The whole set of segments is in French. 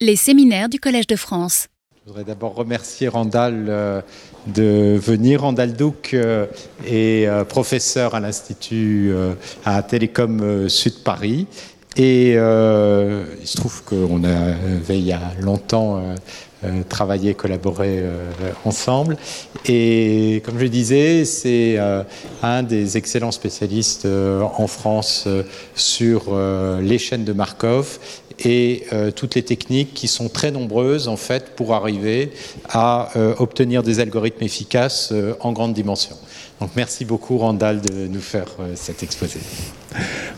Les séminaires du Collège de France. Je voudrais d'abord remercier Randall euh, de venir. Randall Duc euh, est euh, professeur à l'Institut à Télécom Sud Paris. Et il se trouve qu'on avait il y a longtemps travaillé, collaboré ensemble. Et comme je disais, c'est un des excellents spécialistes en France sur les chaînes de Markov et euh, toutes les techniques qui sont très nombreuses en fait pour arriver à euh, obtenir des algorithmes efficaces euh, en grande dimension. Donc merci beaucoup Randall de nous faire cet exposé.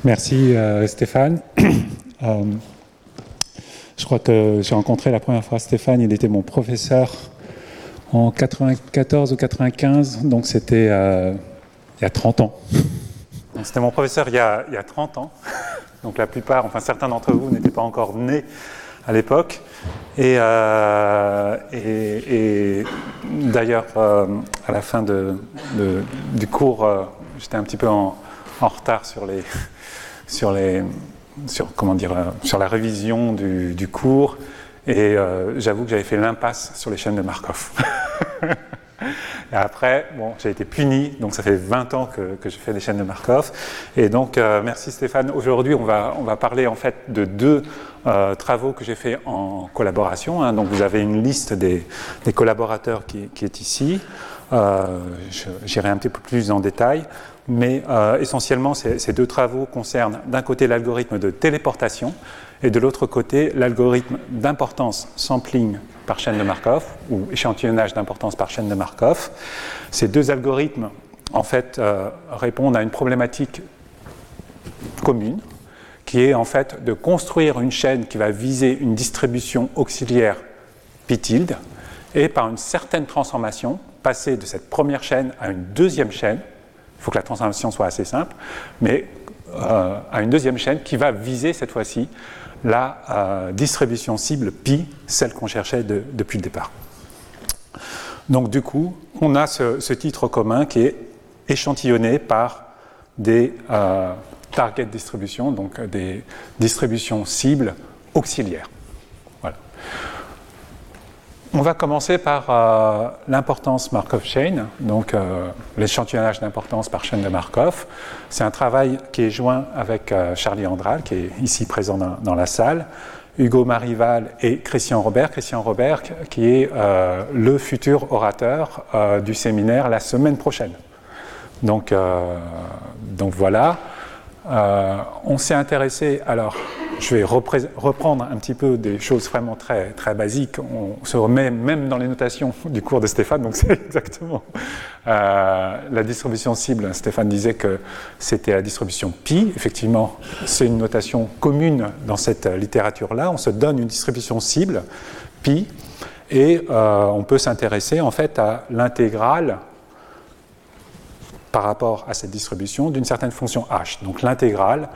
Merci Stéphane. je crois que j'ai rencontré la première fois Stéphane, il était mon professeur en 94 ou 95, donc c'était il y a 30 ans. C'était mon professeur il y, a, il y a 30 ans. Donc la plupart, enfin certains d'entre vous n'étaient pas encore nés à l'époque. Et, euh, d'ailleurs, euh, à la fin du cours, euh, j'étais un petit peu en, retard sur les, sur les, sur comment dire, sur la révision du, du cours. Et j'avoue que j'avais fait l'impasse sur les chaînes de Markov. Après, bon, j'ai été puni, donc ça fait 20 ans que, je fais des chaînes de Markov. Et donc, euh, merci Stéphane. Aujourd'hui, on va, on va parler en fait de deux euh, travaux que j'ai fait en collaboration. Hein. Donc, vous avez une liste des, collaborateurs qui, est ici. Euh, J'irai un petit peu plus en détail. Mais essentiellement, ces deux travaux concernent d'un côté l'algorithme de téléportation et de l'autre côté l'algorithme d'importance sampling par chaîne de Markov, ou échantillonnage d'importance par chaîne de Markov. Ces deux algorithmes, en fait, euh, répondent à une problématique commune, qui est en fait de construire une chaîne qui va viser une distribution auxiliaire p tilde, et par une certaine transformation, passer de cette première chaîne à une deuxième chaîne. Il faut que la transformation soit assez simple, mais euh, à une deuxième chaîne qui va viser cette fois-ci la euh, distribution cible pi, celle qu'on cherchait depuis le départ. Donc du coup, on a ce, titre commun qui est échantillonné par des euh, target distributions, donc des distributions cibles auxiliaires. On va commencer par euh, l'importance Markov chain, donc euh, l'échantillonnage d'importance par chaîne de Markov. C'est un travail qui est joint avec euh, Charlie Andral, qui est ici présent dans, la salle, Hugo Marival et Christian Robert. Christian Robert, qui est le futur orateur du séminaire la semaine prochaine. Donc, donc voilà. On s'est intéressé, alors je vais reprendre un petit peu des choses vraiment très, très basiques. On se remet même dans les notations du cours de Stéphane, donc c'est exactement euh, la distribution cible. Stéphane disait que c'était la distribution pi. Effectivement, c'est une notation commune dans cette littérature-là. On se donne une distribution cible, pi, et euh, on peut s'intéresser en fait à l'intégrale par rapport à cette distribution d'une certaine fonction h. Donc l'intégrale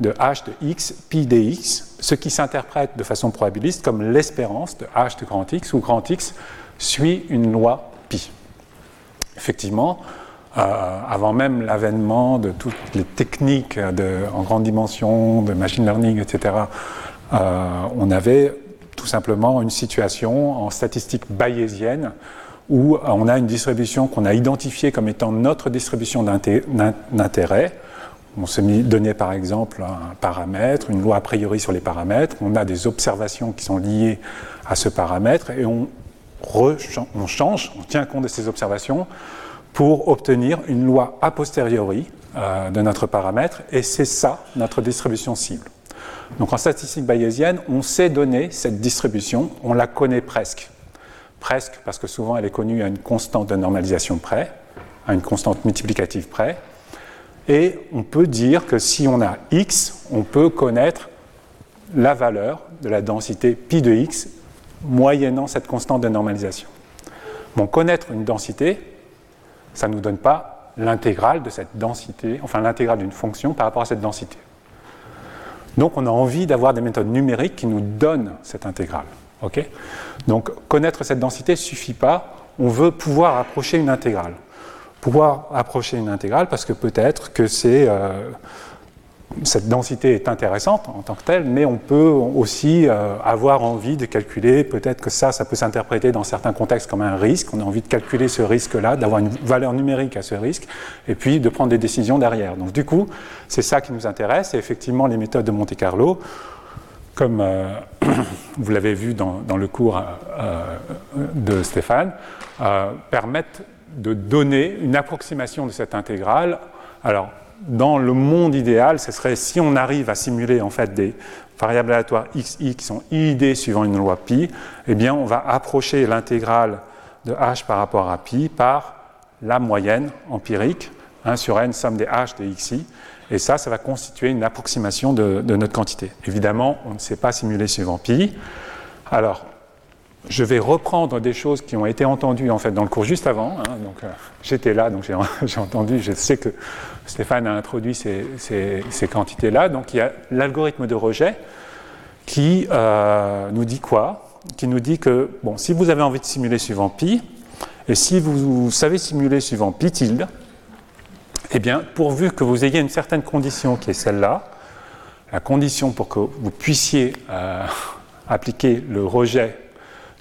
de h de x pi dx, ce qui s'interprète de façon probabiliste comme l'espérance de h de grand x, où grand x suit une loi pi. Effectivement, euh, avant même l'avènement de toutes les techniques en grande dimension, de machine learning, etc., euh, on avait tout simplement une situation en statistique bayésienne où on a une distribution qu'on a identifiée comme étant notre distribution d'intérêt, on se donné par exemple un paramètre, une loi a priori sur les paramètres, on a des observations qui sont liées à ce paramètre et on, on change, on tient compte de ces observations pour obtenir une loi a posteriori euh, de notre paramètre et c'est ça notre distribution cible. Donc en statistique bayésienne, on sait donner cette distribution, on la connaît presque. Presque parce que souvent elle est connue à une constante de normalisation près, à une constante multiplicative près, et on peut dire que si on a x, on peut connaître la valeur de la densité pi de x moyennant cette constante de normalisation. Bon, connaître une densité, ça ne nous donne pas l'intégrale de cette densité, enfin l'intégrale d'une fonction par rapport à cette densité. Donc on a envie d'avoir des méthodes numériques qui nous donnent cette intégrale. Donc connaître cette densité ne suffit pas, on veut pouvoir approcher une intégrale. Pouvoir approcher une intégrale parce que peut-être que c'est euh, cette densité est intéressante en tant que telle, mais on peut aussi euh, avoir envie de calculer, peut-être que ça, ça peut s'interpréter dans certains contextes comme un risque, on a envie de calculer ce risque-là, d'avoir une valeur numérique à ce risque, et puis de prendre des décisions derrière. Donc du coup, c'est ça qui nous intéresse, et effectivement, les méthodes de Monte Carlo, comme euh, vous l'avez vu dans, le cours euh, de Stéphane, permettent de donner une approximation de cette intégrale. Alors, dans le monde idéal, ce serait si on arrive à simuler en fait des variables aléatoires xi qui sont id suivant une loi pi, eh bien on va approcher l'intégrale de h par rapport à pi par la moyenne empirique, 1 sur n somme des h de xi, et ça, ça va constituer une approximation de, notre quantité. Évidemment, on ne sait pas simuler suivant pi. Alors, je vais reprendre des choses qui ont été entendues en fait dans le cours juste avant. Hein. donc euh, j'étais là, donc j'ai entendu. Je sais que Stéphane a introduit ces, quantités-là. Donc il y a l'algorithme de rejet qui euh, nous dit quoi? Qui nous dit que bon, si vous avez envie de simuler suivant pi, et si vous, savez simuler suivant pi tilde, eh bien, pourvu que vous ayez une certaine condition qui est celle-là, la condition pour que vous puissiez euh, appliquer le rejet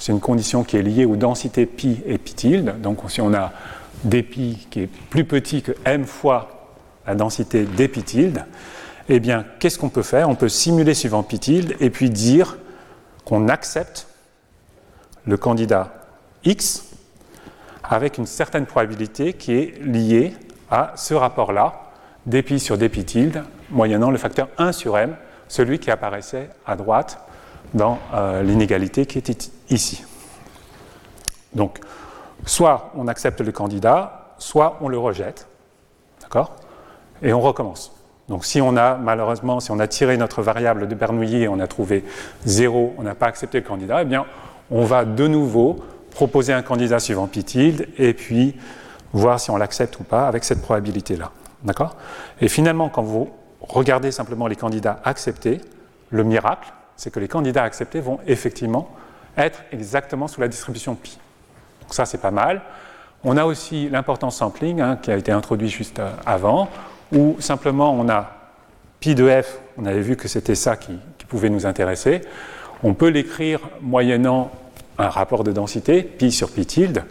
c'est une condition qui est liée aux densités pi et pi tilde. Donc si on a pi qui est plus petit que m fois la densité pi tilde, eh bien, qu'est-ce qu'on peut faire? On peut simuler suivant pi tilde et puis dire qu'on accepte le candidat x avec une certaine probabilité qui est liée à ce rapport-là, pi sur pi tilde, moyennant le facteur 1 sur m, celui qui apparaissait à droite dans euh, l'inégalité qui était ici. Donc, soit on accepte le candidat, soit on le rejette. D'accord? Et on recommence. Donc, si on a, malheureusement, si on a tiré notre variable de Bernoulli et on a trouvé 0, on n'a pas accepté le candidat, eh bien, on va de nouveau proposer un candidat suivant pi tilde et puis voir si on l'accepte ou pas avec cette probabilité-là. D'accord? Et finalement, quand vous regardez simplement les candidats acceptés, le miracle, c'est que les candidats acceptés vont effectivement être exactement sous la distribution pi. Donc ça, c'est pas mal. On a aussi l'importance sampling hein, qui a été introduit juste euh, avant, où simplement on a pi de f, on avait vu que c'était ça qui, pouvait nous intéresser. On peut l'écrire moyennant un rapport de densité, pi sur pi tilde,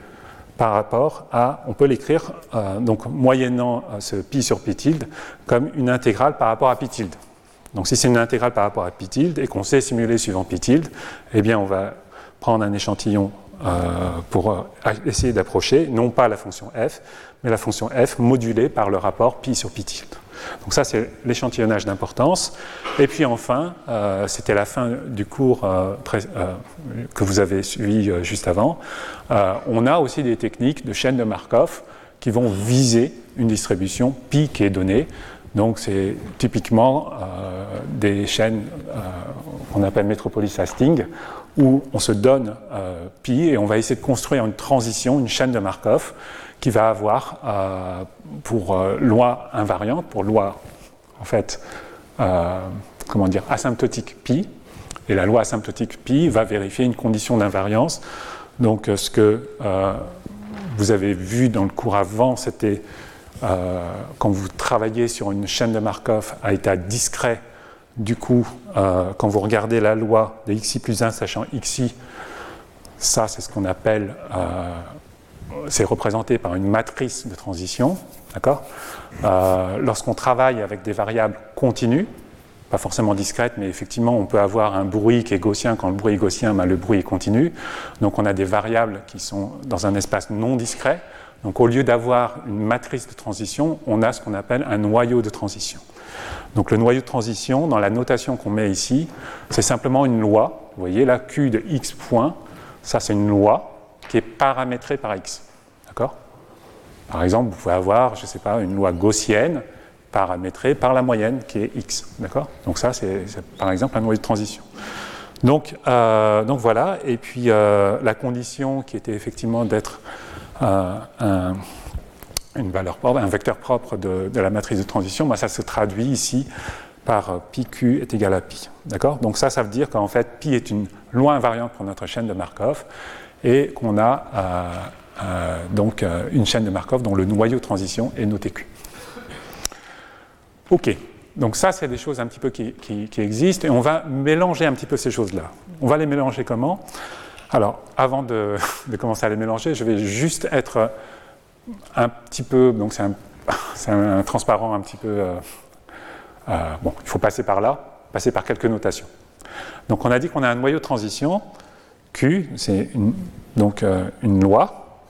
par rapport à, on peut l'écrire euh, donc moyennant euh, ce pi sur pi tilde comme une intégrale par rapport à pi tilde. Donc si c'est une intégrale par rapport à pi tilde et qu'on sait simuler suivant pi tilde, eh bien on va prendre un échantillon euh, pour essayer d'approcher non pas la fonction f, mais la fonction f modulée par le rapport pi sur pi tilde. Donc ça, c'est l'échantillonnage d'importance. Et puis enfin, euh, c'était la fin du cours que vous avez suivi juste avant, on a aussi des techniques de chaîne de Markov qui vont viser une distribution pi qui est donnée. Donc c'est typiquement des chaînes qu'on appelle Metropolis Hastings, où on se donne euh, pi et on va essayer de construire une transition, une chaîne de Markov qui va avoir euh, pour euh, loi invariante, pour loi en fait, comment dire, asymptotique pi, et la loi asymptotique pi va vérifier une condition d'invariance. Donc ce que vous avez vu dans le cours avant, c'était quand vous travaillez sur une chaîne de Markov à état discret du coup, euh, quand vous regardez la loi de xi plus 1 sachant xi, ça c'est ce qu'on appelle, euh, c'est représenté par une matrice de transition, d'accord euh, Lorsqu'on travaille avec des variables continues, pas forcément discrètes, mais effectivement on peut avoir un bruit qui est gaussien, quand le bruit est gaussien, ben, le bruit est continu, donc on a des variables qui sont dans un espace non discret, donc au lieu d'avoir une matrice de transition, on a ce qu'on appelle un noyau de transition. Donc le noyau de transition, dans la notation qu'on met ici, c'est simplement une loi. Vous voyez là, Q de x point, ça c'est une loi qui est paramétrée par x. D'accord? Par exemple, vous pouvez avoir, je ne sais pas, une loi gaussienne paramétrée par la moyenne qui est x. D'accord? Donc ça, c'est par exemple un noyau de transition. Donc, euh, donc voilà, et puis euh, la condition qui était effectivement d'être euh, un une valeur propre, un vecteur propre de, la matrice de transition, bah, ça se traduit ici par pi q est égal à pi. D'accord? Donc ça, ça veut dire qu'en fait, pi est une loi invariante pour notre chaîne de Markov et qu'on a euh, euh, donc une chaîne de Markov dont le noyau transition est noté q. Ok. donc ça, c'est des choses un petit peu qui, existent et on va mélanger un petit peu ces choses-là. On va les mélanger comment? Alors, avant de, commencer à les mélanger, je vais juste être un petit peu, donc c'est un, transparent un petit peu, euh, euh, bon, il faut passer par là, passer par quelques notations. Donc on a dit qu'on a un noyau de transition, Q, c'est donc euh, une loi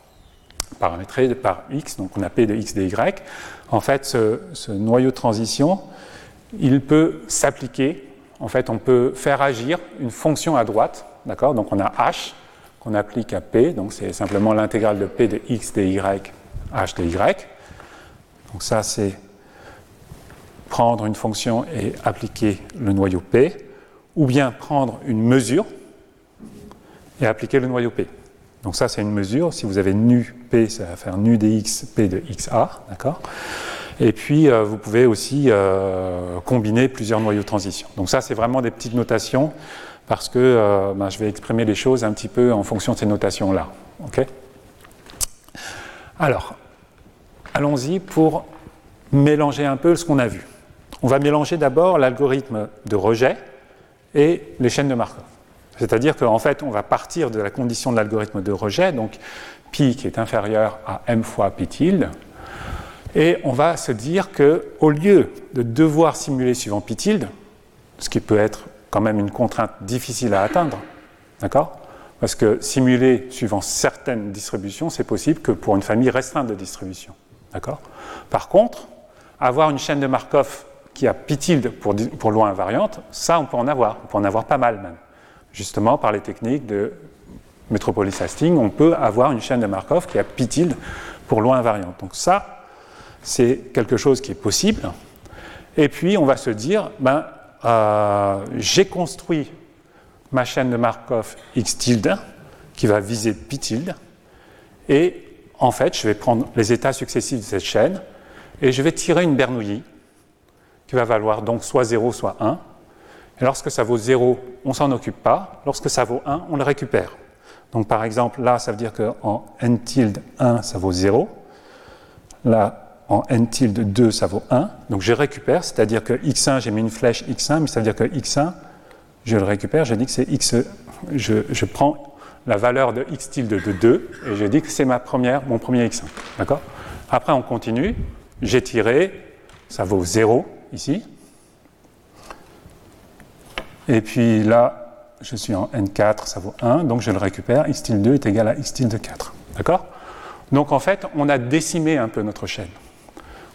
paramétrée par X, donc on a P de X de Y. En fait, ce noyau de transition, il peut s'appliquer, en fait, on peut faire agir une fonction à droite, d'accord? Donc on a h qu'on applique à p, donc c'est simplement l'intégrale de p de x de y, h de y. Donc ça, c'est prendre une fonction et appliquer le noyau p, ou bien prendre une mesure et appliquer le noyau p. Donc ça, c'est une mesure. Si vous avez nu p, ça va faire nu dx p de xa, d'accord? Et puis, euh, vous pouvez aussi euh, combiner plusieurs noyaux de transition. Donc ça, c'est vraiment des petites notations parce que euh, ben, je vais exprimer les choses un petit peu en fonction de ces notations-là. Alors, allons-y pour mélanger un peu ce qu'on a vu. On va mélanger d'abord l'algorithme de rejet et les chaînes de Markov. C'est-à-dire qu'en fait, on va partir de la condition de l'algorithme de rejet, donc pi qui est inférieur à m fois pi tilde, et on va se dire qu'au lieu de devoir simuler suivant pi tilde, ce qui peut être quand même une contrainte difficile à atteindre, d'accord? Parce que simuler suivant certaines distributions, c'est possible que pour une famille restreinte de distributions, d'accord? Par contre, avoir une chaîne de Markov qui a pi tilde pour, pour loi invariante, ça on peut en avoir, on peut en avoir pas mal même. Justement, par les techniques de Metropolis Hastings, on peut avoir une chaîne de Markov qui a pi tilde pour loi invariante. Donc ça, c'est quelque chose qui est possible. Et puis, on va se dire, ben, euh, j'ai construit ma chaîne de Markov x tilde, qui va viser pi tilde, et en fait, je vais prendre les états successifs de cette chaîne, et je vais tirer une Bernoulli, qui va valoir donc soit 0, soit 1. Lorsque ça vaut 0, on s'en occupe pas. Lorsque ça vaut 1, on le récupère. Donc par exemple, là, ça veut dire qu'en n tilde 1, ça vaut 0. Là, en n tilde 2, ça vaut 1. Donc je récupère, c'est-à-dire que x1, j'ai mis une flèche x1, mais ça veut dire que x1, je le récupère, je dis que c'est x, je, prends la valeur de x tilde de 2 et je dis que c'est ma première, mon premier x1. D'accord? Après, on continue. J'ai tiré, ça vaut 0 ici. Et puis là, je suis en n4, ça vaut 1, donc je le récupère. x tilde 2 est égal à x tilde 4. D'accord? Donc en fait, on a décimé un peu notre chaîne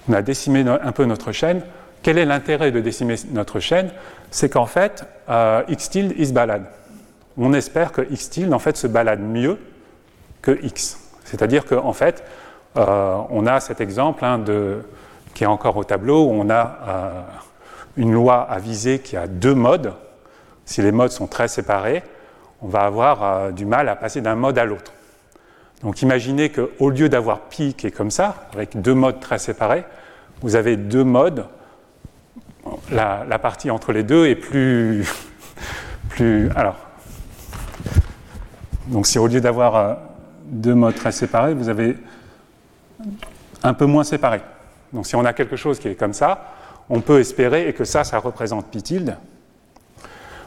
on a décimé un peu notre chaîne. Quel est l'intérêt de décimer notre chaîne? C'est qu'en fait, euh, x tilde, il se balade. On espère que x tilde, en fait, se balade mieux que x. C'est-à-dire qu'en fait, euh, on a cet exemple hein, qui est encore au tableau, où on a euh, une loi à viser qui a deux modes. Si les modes sont très séparés, on va avoir du mal à passer d'un mode à l'autre. Donc imaginez qu'au lieu d'avoir pi qui est comme ça, avec deux modes très séparés, vous avez deux modes. La, partie entre les deux est plus, plus. Alors. Donc si au lieu d'avoir euh, deux modes très séparés, vous avez un peu moins séparés. Donc si on a quelque chose qui est comme ça, on peut espérer, et que ça, ça représente pi tilde,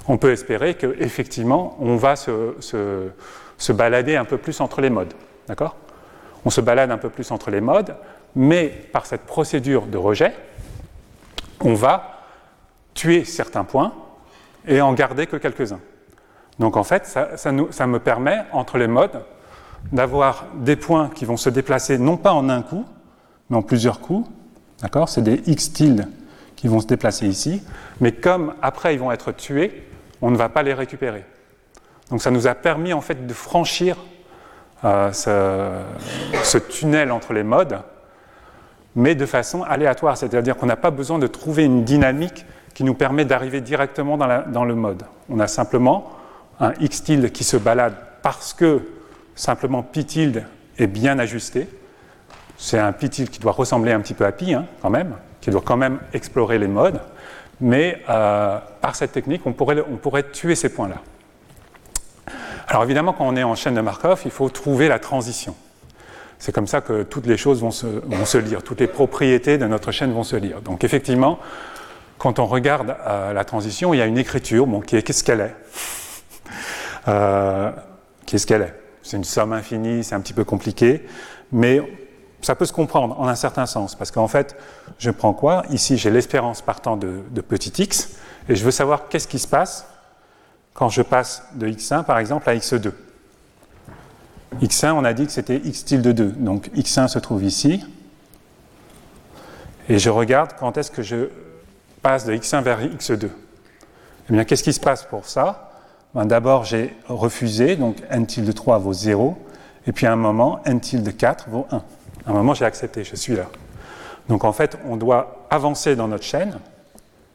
on peut espérer qu'effectivement, on va se balader un peu plus entre les modes. D'accord? On se balade un peu plus entre les modes, mais par cette procédure de rejet, on va tuer certains points et en garder que quelques-uns. Donc en fait, ça, ça, me permet, entre les modes, d'avoir des points qui vont se déplacer non pas en un coup, mais en plusieurs coups. D'accord? C'est des x tilde qui vont se déplacer ici, mais comme après ils vont être tués, on ne va pas les récupérer. Donc ça nous a permis en fait de franchir euh, ce, tunnel entre les modes, mais de façon aléatoire, c'est-à-dire qu'on n'a pas besoin de trouver une dynamique qui nous permet d'arriver directement dans, le mode. On a simplement un x tilde qui se balade parce que simplement pi tilde est bien ajusté. C'est un pi tilde qui doit ressembler un petit peu à pi hein, quand même, qui doit quand même explorer les modes, mais euh, par cette technique, on pourrait, on pourrait tuer ces points-là. Alors évidemment, quand on est en chaîne de Markov, il faut trouver la transition. C'est comme ça que toutes les choses vont se, lire, toutes les propriétés de notre chaîne vont se lire. Donc effectivement, quand on regarde euh, la transition, il y a une écriture bon, qui est qu'est-ce qu'elle est? Euh, qu'est-ce qu'elle est? C'est une somme infinie, c'est un petit peu compliqué, mais ça peut se comprendre en un certain sens, parce qu'en fait, je prends quoi? Ici, j'ai l'espérance partant de, petit x, et je veux savoir qu'est-ce qui se passe quand je passe de x1, par exemple, à x2. x1, on a dit que c'était x tilde 2, donc x1 se trouve ici, et je regarde quand est-ce que je passe de x1 vers x2. Eh bien, qu'est-ce qui se passe pour ça? Ben, D'abord, j'ai refusé, donc n tilde 3 vaut 0, et puis à un moment, n tilde 4 vaut 1. À un moment, j'ai accepté, je suis là. Donc en fait, on doit avancer dans notre chaîne,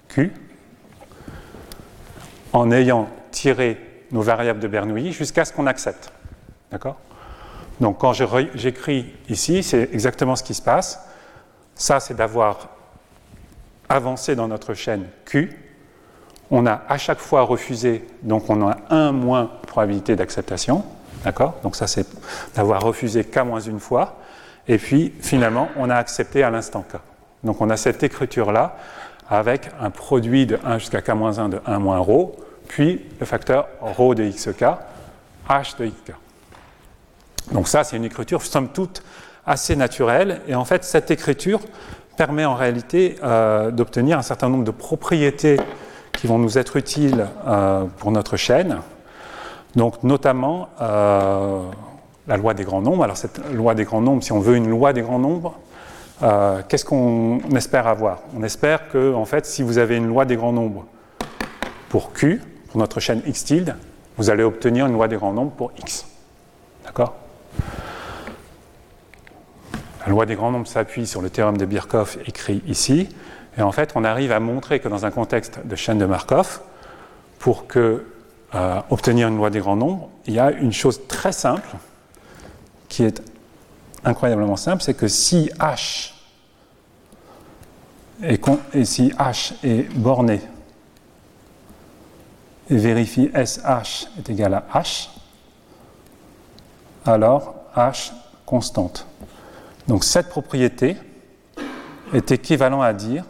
Q, en ayant tiré nos variables de Bernoulli jusqu'à ce qu'on accepte. D'accord? Donc quand j'écris ici, c'est exactement ce qui se passe. Ça, c'est d'avoir avancé dans notre chaîne Q. On a à chaque fois refusé, donc on a un moins probabilité d'acceptation. D'accord? Donc ça, c'est d'avoir refusé K moins une fois. Et puis, finalement, on a accepté à l'instant K. Donc on a cette écriture-là avec un produit de 1 jusqu'à K-1 de 1 moins ρ, puis le facteur ρ de xk, h de xk. Donc ça, c'est une écriture, somme toute, assez naturelle. Et en fait, cette écriture permet en réalité euh, d'obtenir un certain nombre de propriétés qui vont nous être utiles euh, pour notre chaîne. Donc notamment euh, la loi des grands nombres. Alors cette loi des grands nombres, si on veut une loi des grands nombres, qu'est-ce qu'on espère avoir? On espère que, en fait, si vous avez une loi des grands nombres pour Q, pour notre chaîne x tilde, vous allez obtenir une loi des grands nombres pour x. D'accord? La loi des grands nombres s'appuie sur le théorème de Birkhoff écrit ici. Et en fait, on arrive à montrer que dans un contexte de chaîne de Markov, pour que, euh, obtenir une loi des grands nombres, il y a une chose très simple, qui est incroyablement simple, c'est que si H est, si H est borné et vérifie SH est égal à H, alors H constante. Donc cette propriété est équivalent à dire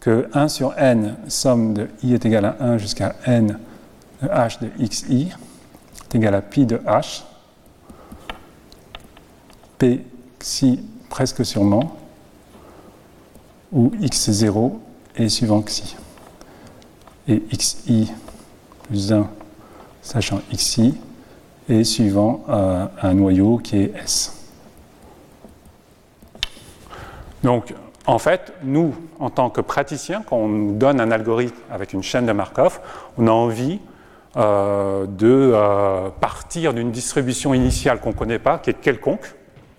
que 1 sur n, somme de i est égal à 1 jusqu'à n de h de xi, est égal à pi de h, p xi presque sûrement, où x0 est suivant xi. Et xi plus 1 sachant xi est suivant euh, un noyau qui est s. Donc, en fait, nous, en tant que praticiens, quand on nous donne un algorithme avec une chaîne de Markov, on a envie euh, de euh, partir d'une distribution initiale qu'on ne connaît pas, qui est quelconque,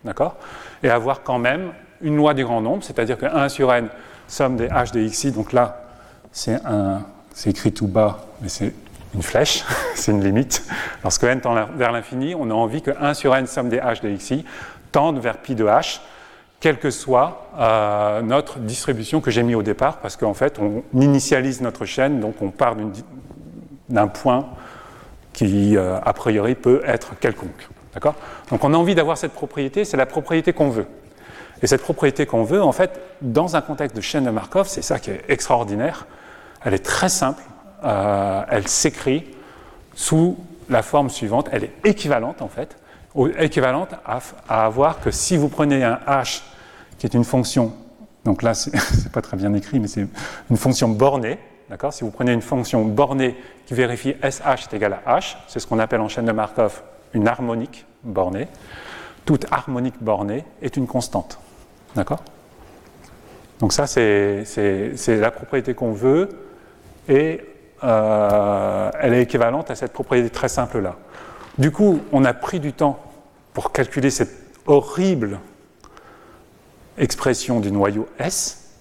d'accord Et avoir quand même une loi des grands nombres, c'est-à-dire que 1 sur n, somme des h de xi, donc là, c'est écrit tout bas, mais c'est une flèche, c'est une limite. Lorsque n tend vers l'infini, on a envie que 1 sur n, somme des h de xi, tende vers pi de h, quelle que soit euh, notre distribution que j'ai mis au départ, parce qu'en fait, on initialise notre chaîne, donc on part d'un point qui, euh, a priori, peut être quelconque. Donc on a envie d'avoir cette propriété, c'est la propriété qu'on veut. Et cette propriété qu'on veut, en fait, dans un contexte de chaîne de Markov, c'est ça qui est extraordinaire, elle est très simple, euh, elle s'écrit sous la forme suivante, elle est équivalente en fait, équivalente à, avoir que si vous prenez un h qui est une fonction, donc là c'est pas très bien écrit, mais c'est une fonction bornée, d'accord? Si vous prenez une fonction bornée qui vérifie sh est égal à h, c'est ce qu'on appelle en chaîne de Markov une harmonique bornée. Toute harmonique bornée est une constante, d'accord? Donc ça c'est la propriété qu'on veut et euh, elle est équivalente à cette propriété très simple là. Du coup, on a pris du temps pour calculer cette horrible expression du noyau S,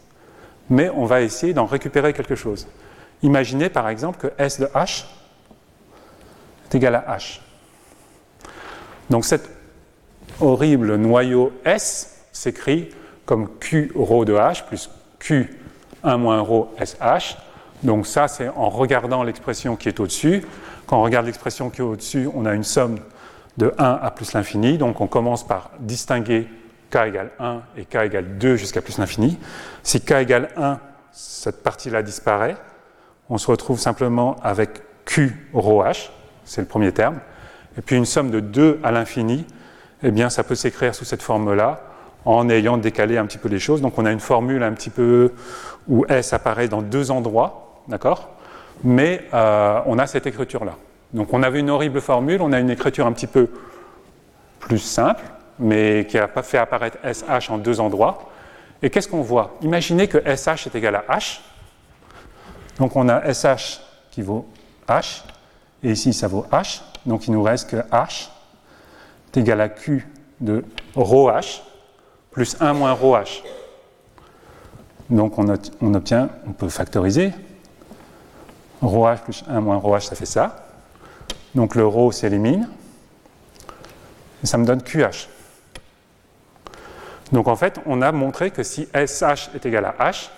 mais on va essayer d'en récupérer quelque chose. Imaginez par exemple que S de H est égal à H. Donc cet horrible noyau S s'écrit comme Q rho de H plus Q 1 moins rho SH. Donc ça, c'est en regardant l'expression qui est au-dessus. Quand on regarde l'expression qui est au-dessus, on a une somme de 1 à plus l'infini. Donc on commence par distinguer k égale 1 et k égale 2 jusqu'à plus l'infini. Si k égale 1, cette partie-là disparaît. On se retrouve simplement avec Q rho H, c'est le premier terme. Et puis une somme de 2 à l'infini, eh bien ça peut s'écrire sous cette forme-là en ayant décalé un petit peu les choses. Donc on a une formule un petit peu où S apparaît dans deux endroits, d'accord? Mais euh, on a cette écriture-là. Donc on avait une horrible formule, on a une écriture un petit peu plus simple, mais qui a fait apparaître SH en deux endroits. Et qu'est-ce qu'on voit? Imaginez que SH est égal à H. Donc on a SH qui vaut H, et ici ça vaut H Donc il nous reste que H est égal à Q de ρh plus 1 moins ρh. Donc on, obtient, on peut factoriser. ρh plus 1 moins ρh, ça fait ça. Donc le ρ s'élimine. Et ça me donne QH. Donc en fait, on a montré que si SH est égal à H,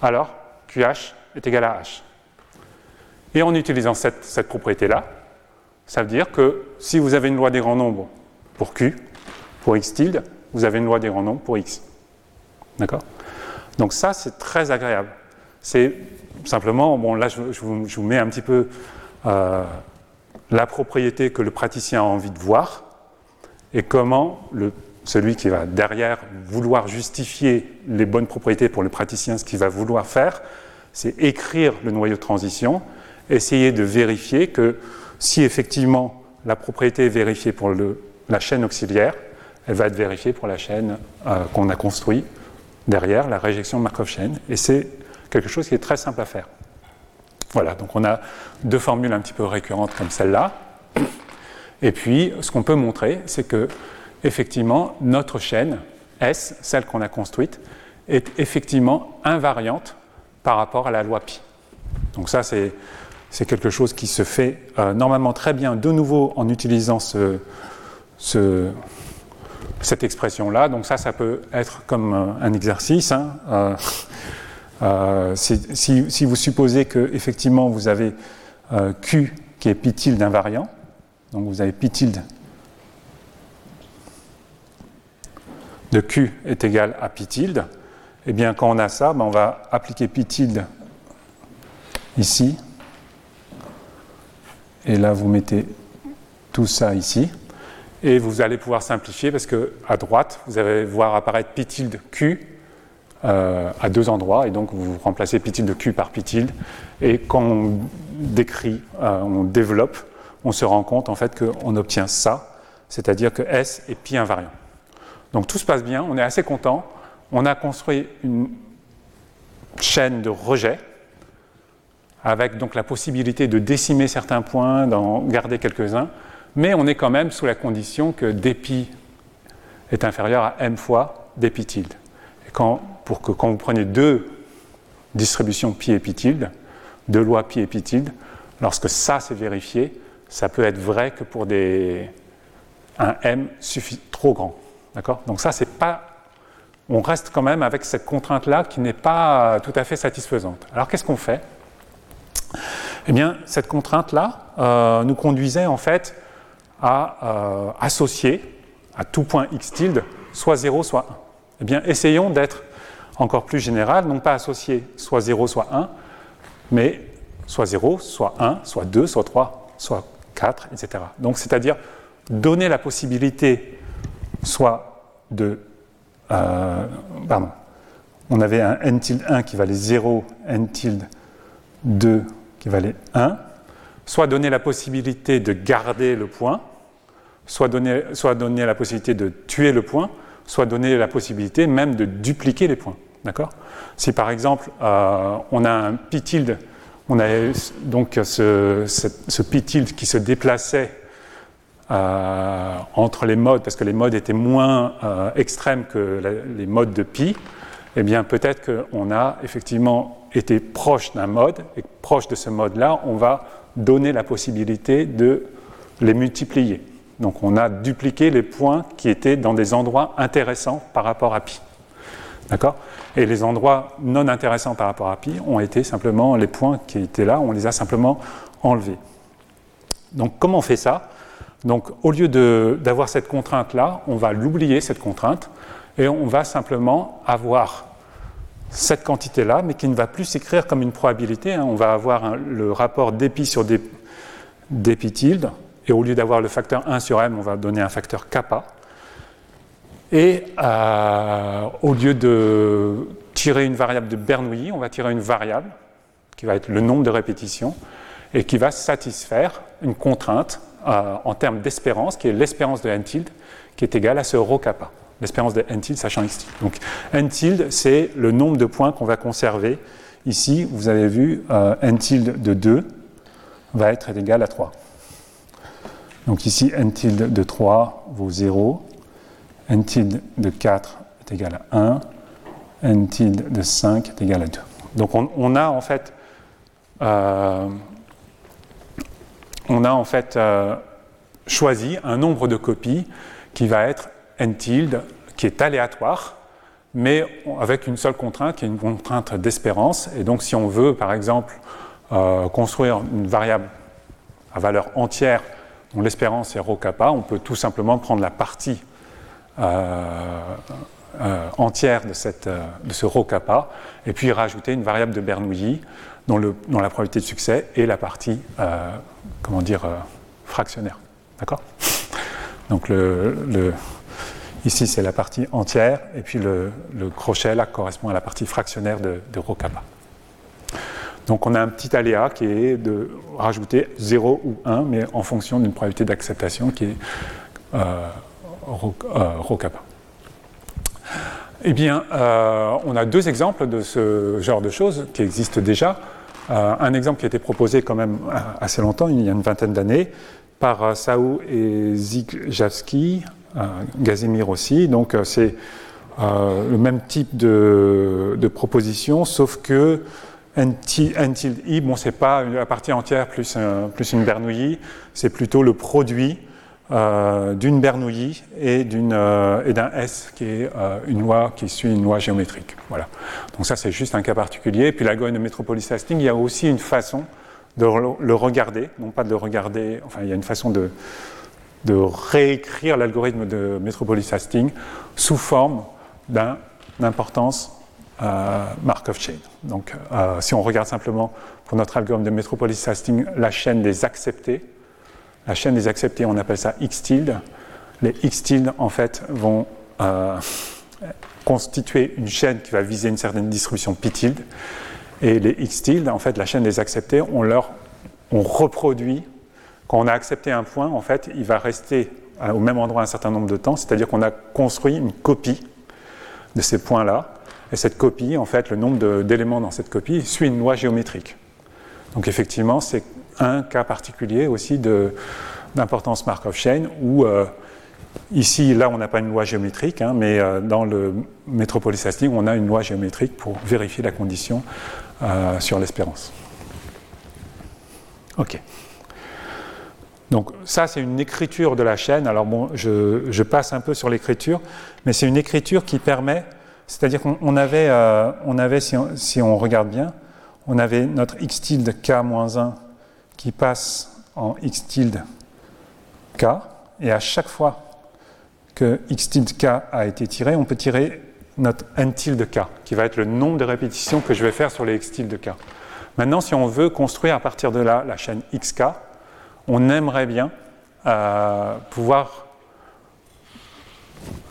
alors QH est égal à H. Et en utilisant cette, cette propriété-là, ça veut dire que si vous avez une loi des grands nombres pour Q, pour X tilde, vous avez une loi des grands nombres pour X. D'accord? Donc ça, c'est très agréable. C'est simplement, bon là, je, vous, mets un petit peu euh, la propriété que le praticien a envie de voir et comment celui qui va derrière vouloir justifier les bonnes propriétés pour le praticien, ce qu'il va vouloir faire, c'est écrire le noyau de transition, essayer de vérifier que si effectivement la propriété est vérifiée pour la chaîne auxiliaire, elle va être vérifiée pour la chaîne euh, qu'on a construite derrière, la réjection Markov chaîne. Et c'est quelque chose qui est très simple à faire. Voilà, donc on a deux formules un petit peu récurrentes comme celle-là. Et puis, ce qu'on peut montrer, c'est que effectivement, notre chaîne, S, celle qu'on a construite, est effectivement invariante par rapport à la loi pi. Donc ça, c'est, quelque chose qui se fait euh, normalement très bien de nouveau en utilisant ce, cette expression-là. Donc ça, ça peut être comme euh, un exercice. Hein. Euh, si, si, vous supposez que effectivement vous avez Q qui est pi tilde invariant, donc vous avez pi tilde de Q est égal à pi tilde, eh bien quand on a ça, ben, on va appliquer pi tilde ici. Et là, vous mettez tout ça ici. Et vous allez pouvoir simplifier parce que à droite, vous allez voir apparaître pi tilde Q euh, à deux endroits. Et donc, vous remplacez pi tilde Q par pi tilde. Et quand on décrit, euh, on développe, on se rend compte en fait qu'on obtient ça, c'est-à-dire que S est pi invariant. Donc tout se passe bien, on est assez content. On a construit une chaîne de rejet avec donc la possibilité de décimer certains points, d'en garder quelques-uns, mais on est quand même sous la condition que dpi est inférieur à m fois dpi tilde. Et quand, pour que quand vous prenez deux distributions pi et pi tilde, deux lois pi et pi tilde, lorsque ça c'est vérifié, ça peut être vrai que pour des, un m suffit, trop grand. D'accord? Donc ça, c'est pas... On reste quand même avec cette contrainte-là qui n'est pas tout à fait satisfaisante. Alors qu'est-ce qu'on fait? Eh bien, cette contrainte-là euh, nous conduisait en fait à euh, associer à tout point x tilde soit 0, soit 1. Eh bien, essayons d'être encore plus général, non pas associer soit 0, soit 1, mais soit 0, soit 1, soit 2, soit 3, soit 4, etc. Donc, c'est-à-dire donner la possibilité soit de. Euh, pardon. On avait un n tilde 1 qui valait 0, n tilde 2 qui valait 1, soit donner la possibilité de garder le point, soit donner, la possibilité de tuer le point, soit donner la possibilité même de dupliquer les points. D'accord? Si par exemple euh, on a un pi tilde, on a donc ce pi tilde qui se déplaçait euh, entre les modes, parce que les modes étaient moins euh, extrêmes que les modes de pi, eh bien peut-être qu'on a effectivement été proche d'un mode, et proche de ce mode-là, on va donner la possibilité de les multiplier. Donc on a dupliqué les points qui étaient dans des endroits intéressants par rapport à pi. D'accord? Et les endroits non intéressants par rapport à pi ont été simplement les points qui étaient là, on les a simplement enlevés. Donc comment on fait ça? Donc au lieu d'avoir cette contrainte-là, on va l'oublier, cette contrainte, et on va simplement avoir cette quantité-là, mais qui ne va plus s'écrire comme une probabilité. Hein. On va avoir le rapport d'épi sur d'épi tilde, et au lieu d'avoir le facteur 1 sur m, on va donner un facteur kappa. Et euh, au lieu de tirer une variable de Bernoulli, on va tirer une variable qui va être le nombre de répétitions et qui va satisfaire une contrainte euh, en termes d'espérance, qui est l'espérance de n tilde, qui est égale à ce rho kappa l'espérance de n tilde sachant x tilde. Donc n tilde, c'est le nombre de points qu'on va conserver. Ici, vous avez vu, euh, n tilde de 2 va être égal à 3. Donc ici, n tilde de 3 vaut 0, n tilde de 4 est égal à 1, n tilde de 5 est égal à 2. Donc on, a en fait, euh, on a en fait euh, choisi un nombre de copies qui va être n tilde qui est aléatoire, mais avec une seule contrainte, qui est une contrainte d'espérance. Et donc, si on veut, par exemple, euh, construire une variable à valeur entière dont l'espérance est rho kappa, on peut tout simplement prendre la partie euh, euh, entière de, cette, de, ce rho kappa et puis rajouter une variable de Bernoulli dont, le, dont la probabilité de succès est la partie, comment dire, fractionnaire. D'accord? Donc le Ici, c'est la partie entière, et puis le, crochet là correspond à la partie fractionnaire de, de Donc on a un petit aléa qui est de rajouter 0 ou 1, mais en fonction d'une probabilité d'acceptation qui est euh, euh Eh bien, euh, on a deux exemples de ce genre de choses qui existent déjà. Euh, un exemple qui a été proposé quand même assez longtemps, il y a une vingtaine d'années, par Saou et Zigjavski Gazimir aussi. Donc euh, c'est euh, le même type de, proposition, sauf que n tilde i, bon, c'est pas la partie entière plus, une Bernoulli, c'est plutôt le produit euh, d'une Bernoulli et d'un S qui est une loi qui suit une loi géométrique. Voilà. Donc ça c'est juste un cas particulier. Puis l'algorithme de Metropolis Hastings, il y a aussi une façon de le regarder, non pas de le regarder, enfin il y a une façon de, de réécrire l'algorithme de Metropolis Hastings sous forme d'importance euh, Markov chain. Donc, euh, si on regarde simplement pour notre algorithme de Metropolis Hastings la chaîne des acceptés, la chaîne des acceptés, on appelle ça x tilde. Les x tilde, en fait, vont euh, constituer une chaîne qui va viser une certaine distribution pi tilde. Et les x tilde, en fait, la chaîne des acceptés, on leur on reproduit quand on a accepté un point, en fait, il va rester au même endroit un certain nombre de temps, c'est-à-dire qu'on a construit une copie de ces points-là, et cette copie, en fait, le nombre d'éléments dans cette copie suit une loi géométrique. Donc effectivement, c'est un cas particulier aussi d'importance Markov chain où euh, ici, là, on n'a pas une loi géométrique, hein, mais euh, dans le Metropolis Hastings, on a une loi géométrique pour vérifier la condition euh, sur l'espérance. OK. Donc ça, c'est une écriture de la chaîne. Alors bon, je, passe un peu sur l'écriture, mais c'est une écriture qui permet, c'est-à-dire qu'on avait, euh, on avait si, on, regarde bien, on avait notre x tilde k-1 qui passe en x tilde k, et à chaque fois que x tilde k a été tiré, on peut tirer notre n tilde k, qui va être le nombre de répétitions que je vais faire sur les x tilde k. Maintenant, si on veut construire à partir de là la chaîne xk, on aimerait bien euh, pouvoir.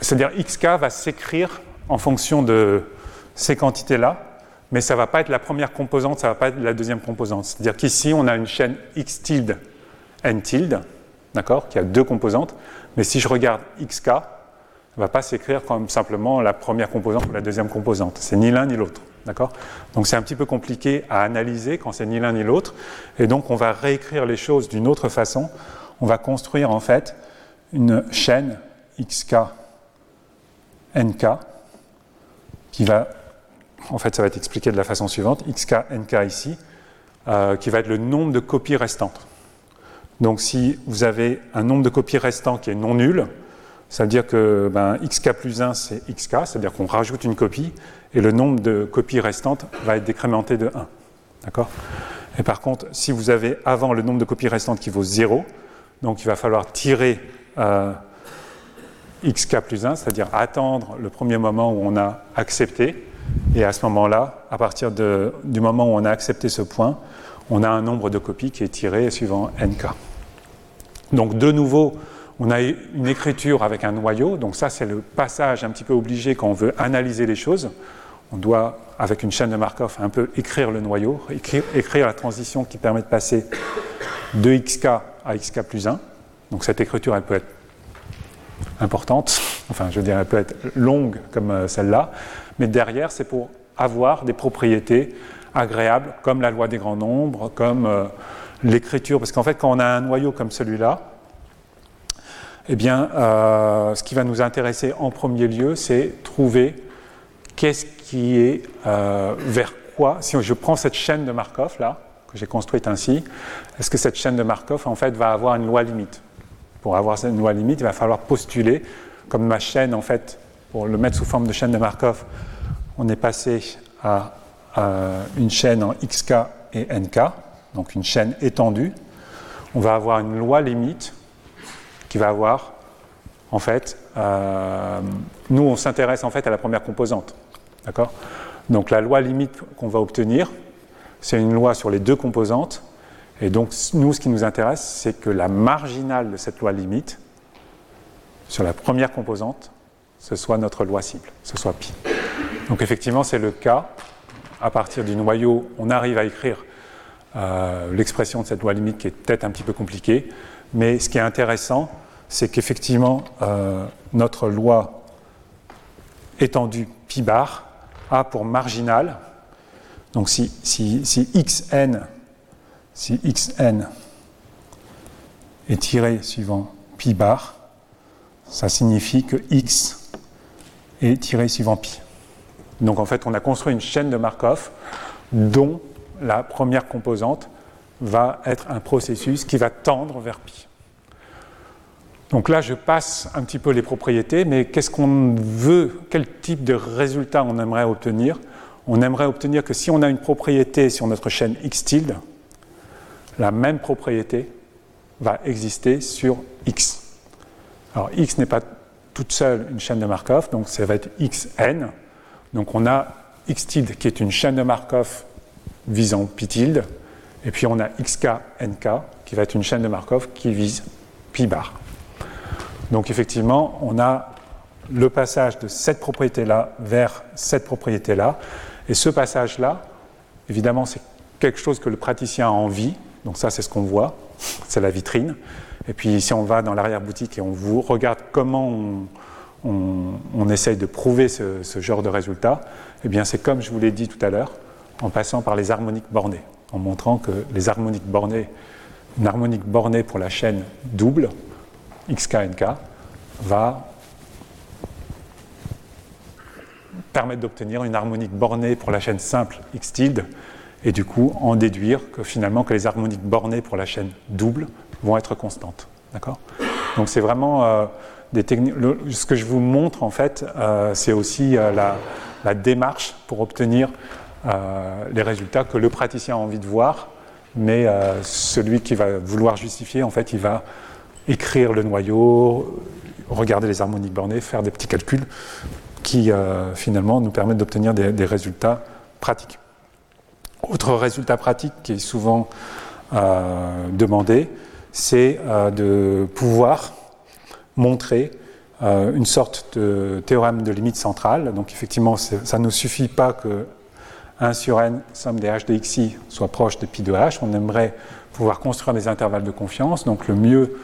C'est-à-dire xk va s'écrire en fonction de ces quantités-là, mais ça ne va pas être la première composante, ça ne va pas être la deuxième composante. C'est-à-dire qu'ici, on a une chaîne x tilde, n tilde, d'accord, qui a deux composantes, mais si je regarde xk, ne va pas s'écrire comme simplement la première composante ou la deuxième composante. C'est ni l'un ni l'autre. D'accord Donc c'est un petit peu compliqué à analyser quand c'est ni l'un ni l'autre. Et donc on va réécrire les choses d'une autre façon. On va construire en fait une chaîne xk nk qui va, en fait ça va être expliqué de la façon suivante, xk nk ici, euh, qui va être le nombre de copies restantes. Donc si vous avez un nombre de copies restantes qui est non nul, ça veut dire que ben, xk plus 1, c'est xk, c'est-à-dire qu'on rajoute une copie, et le nombre de copies restantes va être décrémenté de 1. D'accord? Et par contre, si vous avez avant le nombre de copies restantes qui vaut 0, donc il va falloir tirer euh, xk plus 1, c'est-à-dire attendre le premier moment où on a accepté, Et à ce moment-là, à partir du moment où on a accepté ce point, on a un nombre de copies qui est tiré suivant nk. Donc de nouveau, on a une écriture avec un noyau. Donc ça, c'est le passage un petit peu obligé quand on veut analyser les choses. On doit, avec une chaîne de Markov, un peu écrire le noyau, écrire, la transition qui permet de passer de xk à xk plus 1. Donc cette écriture, elle peut être importante, enfin je veux dire, elle peut être longue comme euh, celle-là, mais derrière, c'est pour avoir des propriétés agréables, comme la loi des grands nombres, comme euh, l'écriture, parce qu'en fait, quand on a un noyau comme celui-là, eh bien, euh, ce qui va nous intéresser en premier lieu, c'est trouver qu'est-ce qui est vers quoi, si je prends cette chaîne de Markov là, que j'ai construite ainsi, est-ce que cette chaîne de Markov en fait va avoir une loi limite? Pour avoir cette loi limite, il va falloir postuler, comme ma chaîne en fait, pour le mettre sous forme de chaîne de Markov, on est passé à, une chaîne en xk et nk, donc une chaîne étendue. On va avoir une loi limite qui va avoir, en fait, euh, nous on s'intéresse en fait à la première composante, d'accord? Donc la loi limite qu'on va obtenir, c'est une loi sur les deux composantes, et donc nous ce qui nous intéresse, c'est que la marginale de cette loi limite sur la première composante, ce soit notre loi cible, ce soit pi. Donc effectivement, c'est le cas. À partir du noyau, on arrive à écrire euh, l'expression de cette loi limite qui est peut-être un petit peu compliquée. Mais ce qui est intéressant, c'est qu'effectivement, euh, notre loi étendue pi bar a pour marginal, donc si, si, si xn, si xn est tiré suivant pi bar, ça signifie que x est tiré suivant pi. Donc en fait, on a construit une chaîne de Markov dont la première composante va être un processus qui va tendre vers pi. Donc là, je passe un petit peu les propriétés, mais qu'est-ce qu'on veut, quel type de résultat on aimerait obtenir? On aimerait obtenir que si on a une propriété sur notre chaîne x tilde, la même propriété va exister sur x. Alors x n'est pas toute seule une chaîne de Markov, donc ça va être xn. Donc on a x tilde qui est une chaîne de Markov visant pi tilde, et puis on a xk nk qui va être une chaîne de Markov qui vise pi bar. Donc effectivement, on a le passage de cette propriété-là vers cette propriété-là, et ce passage-là, évidemment, c'est quelque chose que le praticien a envie, donc ça c'est ce qu'on voit, c'est la vitrine. Et puis si on va dans l'arrière-boutique et on vous regarde comment on, essaye de prouver ce, genre de résultat, eh bien c'est comme je vous l'ai dit tout à l'heure, en passant par les harmoniques bornées, en montrant que les harmoniques bornées, une harmonique bornée pour la chaîne double, xknk, va permettre d'obtenir une harmonique bornée pour la chaîne simple x tilde, et du coup en déduire que finalement que les harmoniques bornées pour la chaîne double vont être constantes. D'accord? Donc c'est vraiment euh, ce que je vous montre, en fait, euh, c'est aussi euh, la, démarche pour obtenir les résultats que le praticien a envie de voir, mais celui qui va vouloir justifier, en fait, il va écrire le noyau, regarder les harmoniques bornées, faire des petits calculs qui, finalement, nous permettent d'obtenir des, résultats pratiques. Autre résultat pratique qui est souvent demandé, c'est de pouvoir montrer euh, une sorte de théorème de limite centrale. Donc effectivement, ça ne suffit pas que 1 sur n, somme des h de xi, soit proche de pi de h. On aimerait pouvoir construire des intervalles de confiance. Donc le mieux,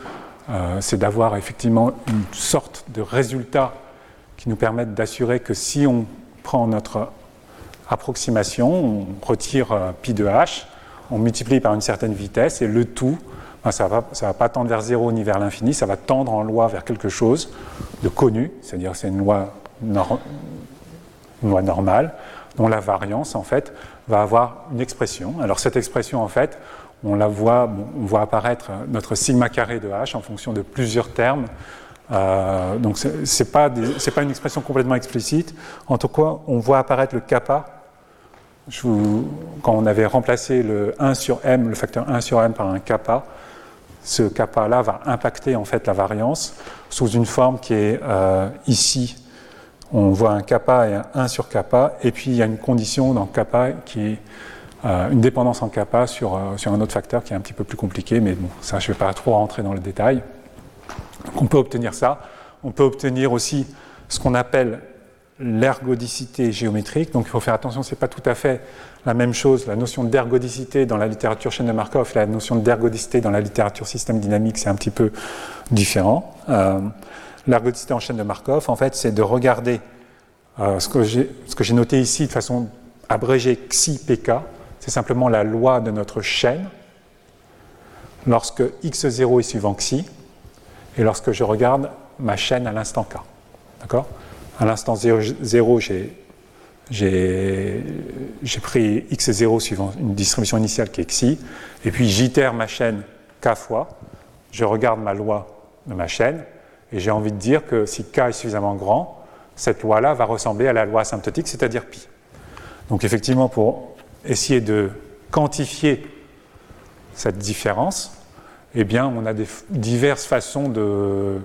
euh, c'est d'avoir effectivement une sorte de résultat qui nous permette d'assurer que si on prend notre approximation, on retire euh, pi de h, on multiplie par une certaine vitesse et le tout ça ne va, pas tendre vers zéro ni vers l'infini, ça va tendre en loi vers quelque chose de connu, c'est-à-dire c'est une loi, une loi normale, dont la variance, en fait, va avoir une expression. Alors cette expression, en fait, on la voit, on apparaître notre sigma carré de h en fonction de plusieurs termes. Euh, donc ce n'est pas, une expression complètement explicite. En tout cas, on voit apparaître le kappa. Quand on avait remplacé le 1 sur m, le facteur 1 sur m par un kappa, ce kappa-là va impacter en fait la variance sous une forme qui est euh, ici. on voit un kappa et un 1 sur kappa, et puis il y a une condition dans kappa qui est euh, une dépendance en kappa sur, euh, sur un autre facteur qui est un petit peu plus compliqué, mais bon, ça je ne vais pas trop rentrer dans le détail. Donc on peut obtenir ça. On peut obtenir aussi ce qu'on appelle l'ergodicité géométrique. Donc il faut faire attention, ce n'est pas tout à fait la même chose. La notion d'ergodicité dans la littérature chaîne de Markov la notion d'ergodicité dans la littérature système dynamique, c'est un petit peu différent. Euh, l'ergodicité en chaîne de Markov, en fait, c'est de regarder ce que j'ai noté ici de façon abrégée xi pk, c'est simplement la loi de notre chaîne lorsque x0 est suivant xi et lorsque je regarde ma chaîne à l'instant k. D'accord? À l'instant 0, j'ai pris x0 suivant une distribution initiale qui est xi, et puis j'itère ma chaîne k fois, je regarde ma loi de ma chaîne, et j'ai envie de dire que si k est suffisamment grand, cette loi-là va ressembler à la loi asymptotique, c'est-à-dire pi. Donc effectivement, pour essayer de quantifier cette différence, eh bien, on a diverses façons de,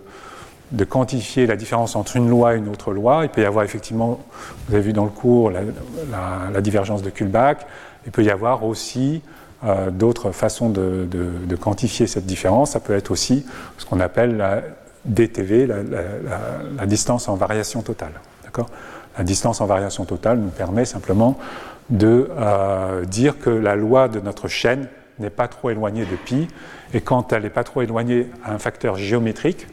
quantifier la différence entre une loi et une autre loi. Il peut y avoir effectivement, vous avez vu dans le cours, la, divergence de Kullback. Il peut y avoir aussi euh, d'autres façons de, quantifier cette différence. Ça peut être aussi ce qu'on appelle la DTV, la, distance en variation totale. La distance en variation totale nous permet simplement de euh, dire que la loi de notre chaîne n'est pas trop éloignée de pi, et quand elle n'est pas trop éloignée à un facteur géométrique,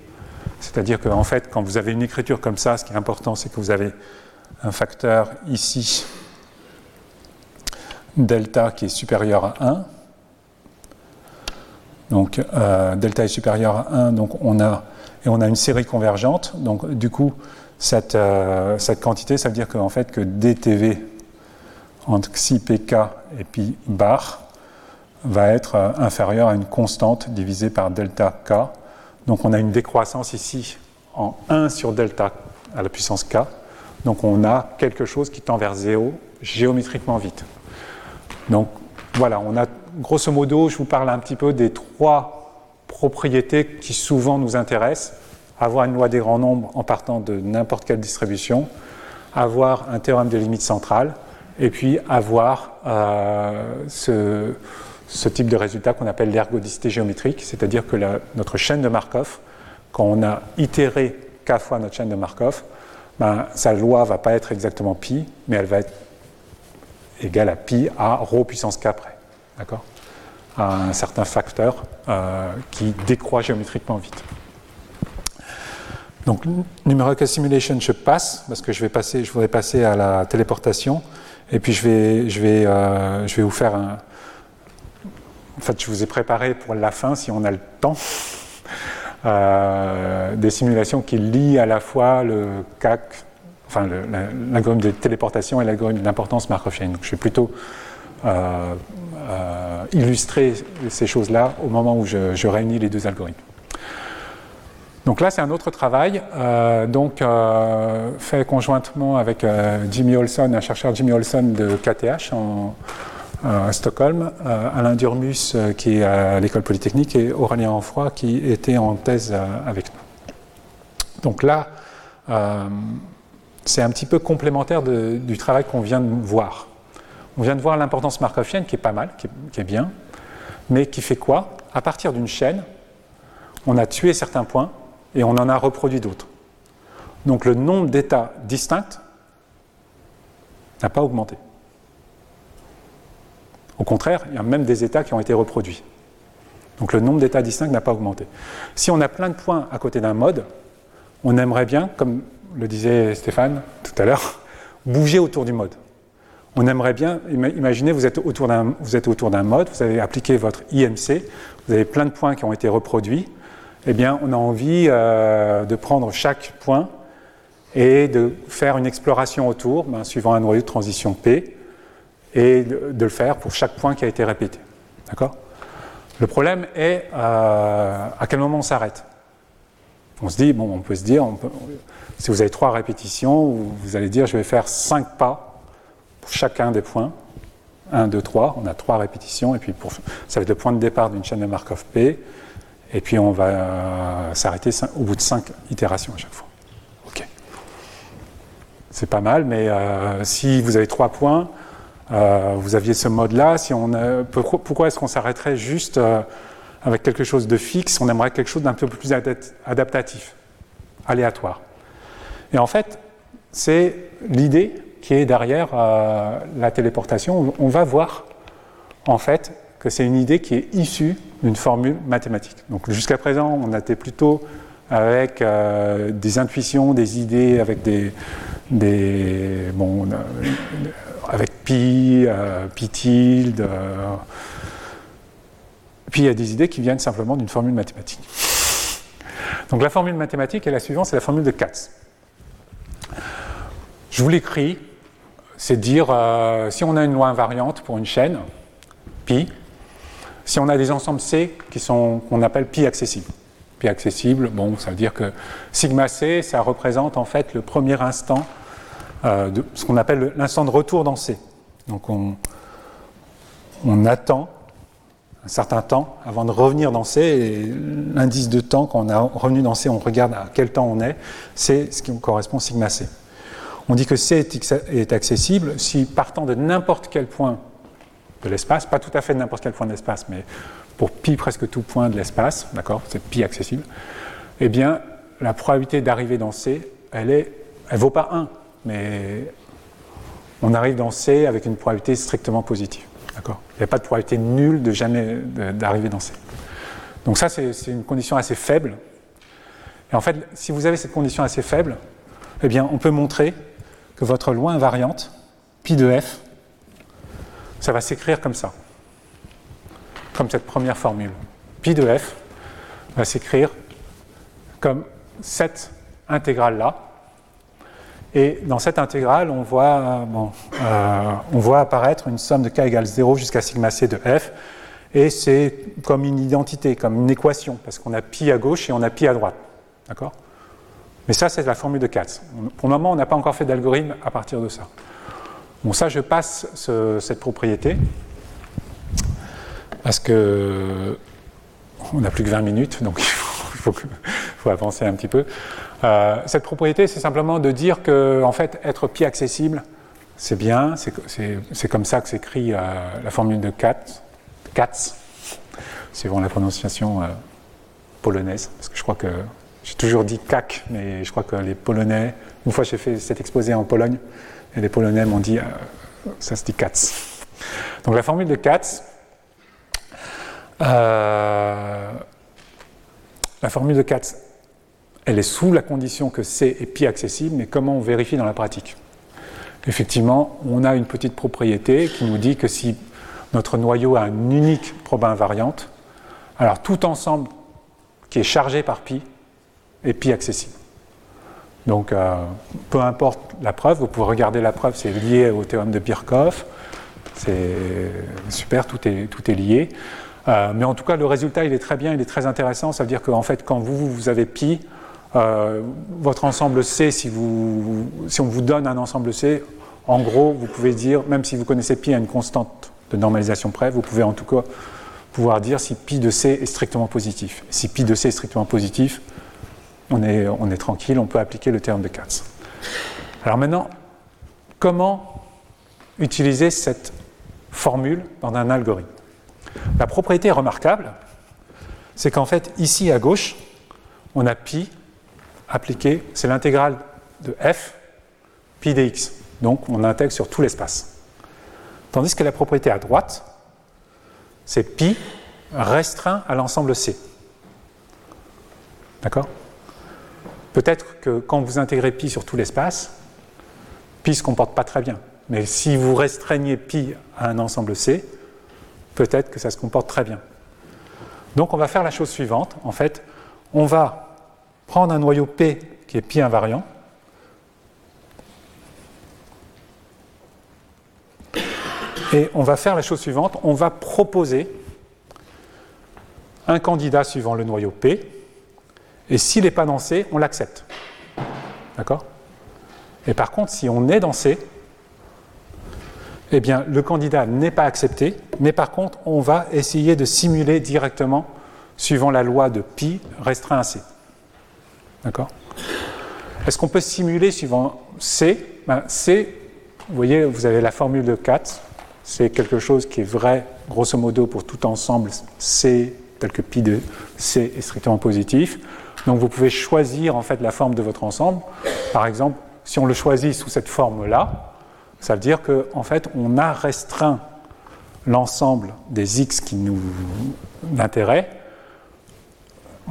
c'est-à-dire qu'en fait, quand vous avez une écriture comme ça, ce qui est important, c'est que vous avez un facteur ici, delta, qui est supérieur à 1. Donc, euh, delta est supérieur à 1, donc on a, et on a une série convergente. Donc, du coup, cette, euh, cette quantité, ça veut dire fait, que dTV entre xi pk et pi bar va être euh, inférieur à une constante divisée par delta k. Donc on a une décroissance ici en 1 sur delta à la puissance k. Donc on a quelque chose qui tend vers 0 géométriquement vite. Donc voilà, on a grosso modo, je vous parle un petit peu des trois propriétés qui souvent nous intéressent. Avoir une loi des grands nombres en partant de n'importe quelle distribution, avoir un théorème de limite centrale, et puis avoir euh, ce, type de résultat qu'on appelle l'ergodicité géométrique, c'est-à-dire que notre chaîne de Markov, quand on a itéré k fois notre chaîne de Markov, ben, sa loi ne va pas être exactement pi, mais elle va être égale à pi à rho puissance k près, d'accord? À un certain facteur euh, qui décroît géométriquement vite. Donc, numerical simulation, je passe, parce que je voudrais passer à la téléportation. Et puis je vais, je vais, euh, je vais vous faire un. En fait, je vous ai préparé pour la fin, si on a le temps, euh, des simulations qui lient à la fois le CAC, enfin l'algorithme de téléportation et l'algorithme d'importance Markovienne. Donc je vais plutôt euh, illustrer ces choses-là au moment où je réunis les deux algorithmes. Donc là, c'est un autre travail, euh, donc euh, fait conjointement avec euh, Jimmy Olson, un chercheur Jimmy Olson de KTH en, à Stockholm, Alain Durmus qui est à l'école polytechnique et Aurélien Enfroy qui était en thèse avec nous. Donc là, c'est un petit peu complémentaire du travail qu'on vient de voir. On vient de voir l'importance markovienne qui est pas mal, qui est, qui est bien, mais qui fait quoi? À partir d'une chaîne, on a tué certains points et on en a reproduit d'autres. Donc le nombre d'états distincts n'a pas augmenté. Au contraire, il y a même des états qui ont été reproduits. Donc le nombre d'états distincts n'a pas augmenté. Si on a plein de points à côté d'un mode, on aimerait bien, comme le disait Stéphane tout à l'heure, bouger autour du mode. On aimerait bien, imaginez, vous êtes autour d'un mode, vous avez appliqué votre IMC, vous avez plein de points qui ont été reproduits, eh bien, on a envie euh, de prendre chaque point et de faire une exploration autour, ben, suivant un noyau de transition P, et de, le faire pour chaque point qui a été répété. D'accord? Le problème est euh, à quel moment on s'arrête? On se dit, bon, on peut se dire, si vous avez trois répétitions, vous allez dire, je vais faire cinq pas pour chacun des points. 1, 2, 3, on a trois répétitions, et puis ça va être le point de départ d'une chaîne de Markov P. Et puis on va s'arrêter au bout de cinq itérations à chaque fois. OK. c'est pas mal, mais si vous avez trois points, vous aviez ce mode-là, si on pourquoi est-ce qu'on s'arrêterait juste avec quelque chose de fixe? On aimerait quelque chose d'un peu plus adaptatif, aléatoire. Et en fait, c'est l'idée qui est derrière la téléportation. On va voir en fait que c'est une idée qui est issue d'une formule mathématique. Donc jusqu'à présent, on était plutôt avec euh, des intuitions, des idées, avec des, euh, avec pi, euh, pi tilde. puis il y a des idées qui viennent simplement d'une formule mathématique. Donc la formule mathématique est la suivante, c'est la formule de Katz. Je vous l'écris, c'est dire si on a une loi invariante pour une chaîne, pi, si on a des ensembles C qui sont qu'on appelle pi accessibles. Pi accessible, bon, ça veut dire que sigma C, ça représente en fait le premier instant euh, de ce qu'on appelle l'instant de retour dans C. Donc on, on attend un certain temps avant de revenir dans C, et l'indice de temps, quand on est revenu dans C, on regarde à quel temps on est, c'est ce qui correspond sigma C. On dit que C est accessible si partant de n'importe quel point de l'espace, pas tout à fait n'importe quel point de l'espace, mais pour pi presque tout point de l'espace, d'accord, c'est pi accessible, eh bien, la probabilité d'arriver dans C, elle est, elle vaut pas 1, mais on arrive dans C avec une probabilité strictement positive, d'accord. Il n'y a pas de probabilité nulle de jamais d'arriver dans C. Donc ça, c'est une condition assez faible. Et en fait, si vous avez cette condition assez faible, eh bien, on peut montrer que votre loi invariante, pi de f, ça va s'écrire comme ça, comme cette première formule. Pi de f va s'écrire comme cette intégrale-là. Et dans cette intégrale, on voit, euh, on voit apparaître une somme de k égale 0 jusqu'à sigma c de f. Et c'est comme une identité, comme une équation, parce qu'on a pi à gauche et on a pi à droite. D'accord? Mais ça, c'est la formule de Katz. Pour le moment, on n'a pas encore fait d'algorithme à partir de ça. Bon, ça, je passe cette propriété parce que on n'a plus que 20 minutes, donc il faut, avancer un petit peu. Euh, cette propriété, c'est simplement de dire que, en fait, être pi accessible, c'est bien, c'est comme ça que s'écrit euh, la formule de Katz, Katz suivant la prononciation euh, polonaise, parce que je crois que j'ai toujours dit CAC, mais je crois que les Polonais, une fois j'ai fait cet exposé en Pologne, et les Polonais m'ont dit, euh, ça se dit Katz. Donc la formule de Katz, euh, la formule de Katz, elle est sous la condition que C est pi accessible, mais comment on vérifie dans la pratique? Effectivement, on a une petite propriété qui nous dit que si notre noyau a une unique probe invariante, alors tout ensemble qui est chargé par pi est pi accessible. Donc, euh, peu importe la preuve, vous pouvez regarder la preuve, c'est lié au théorème de Birkhoff. C'est super, tout est, tout est lié. Euh, mais en tout cas, le résultat, il est très bien, il est très intéressant. Ça veut dire qu'en fait, quand vous, vous avez pi, euh, votre ensemble C, si, si on vous donne un ensemble C, en gros, vous pouvez dire, même si vous connaissez pi à une constante de normalisation près, vous pouvez en tout cas pouvoir dire si pi de C est strictement positif. Si pi de C est strictement positif, on est, tranquille, on peut appliquer le terme de Katz. Alors maintenant, comment utiliser cette formule dans un algorithme? La propriété remarquable, c'est qu'en fait, ici à gauche, on a pi appliqué, c'est l'intégrale de f, pi dx. Donc on intègre sur tout l'espace. Tandis que la propriété à droite, c'est pi restreint à l'ensemble C. D'accord? Peut-être que quand vous intégrez pi sur tout l'espace, pi se comporte pas très bien. Mais si vous restreignez pi à un ensemble C, peut-être que ça se comporte très bien. Donc on va faire la chose suivante. En fait, on va prendre un noyau P qui est pi invariant. Et on va faire la chose suivante. On va proposer un candidat suivant le noyau P et s'il n'est pas dans C, on l'accepte. D'accord? Et par contre, si on est dans C, eh bien, le candidat n'est pas accepté, mais par contre, on va essayer de simuler directement, suivant la loi de pi restreint à C. D'accord? Est-ce qu'on peut simuler suivant C? Ben, C, vous voyez, vous avez la formule de Katz. C'est quelque chose qui est vrai, grosso modo, pour tout ensemble C tel que pi de C est strictement positif. Donc vous pouvez choisir en fait la forme de votre ensemble. Par exemple, si on le choisit sous cette forme-là, ça veut dire qu'en en fait, on a restreint l'ensemble des x qui nous intéressent,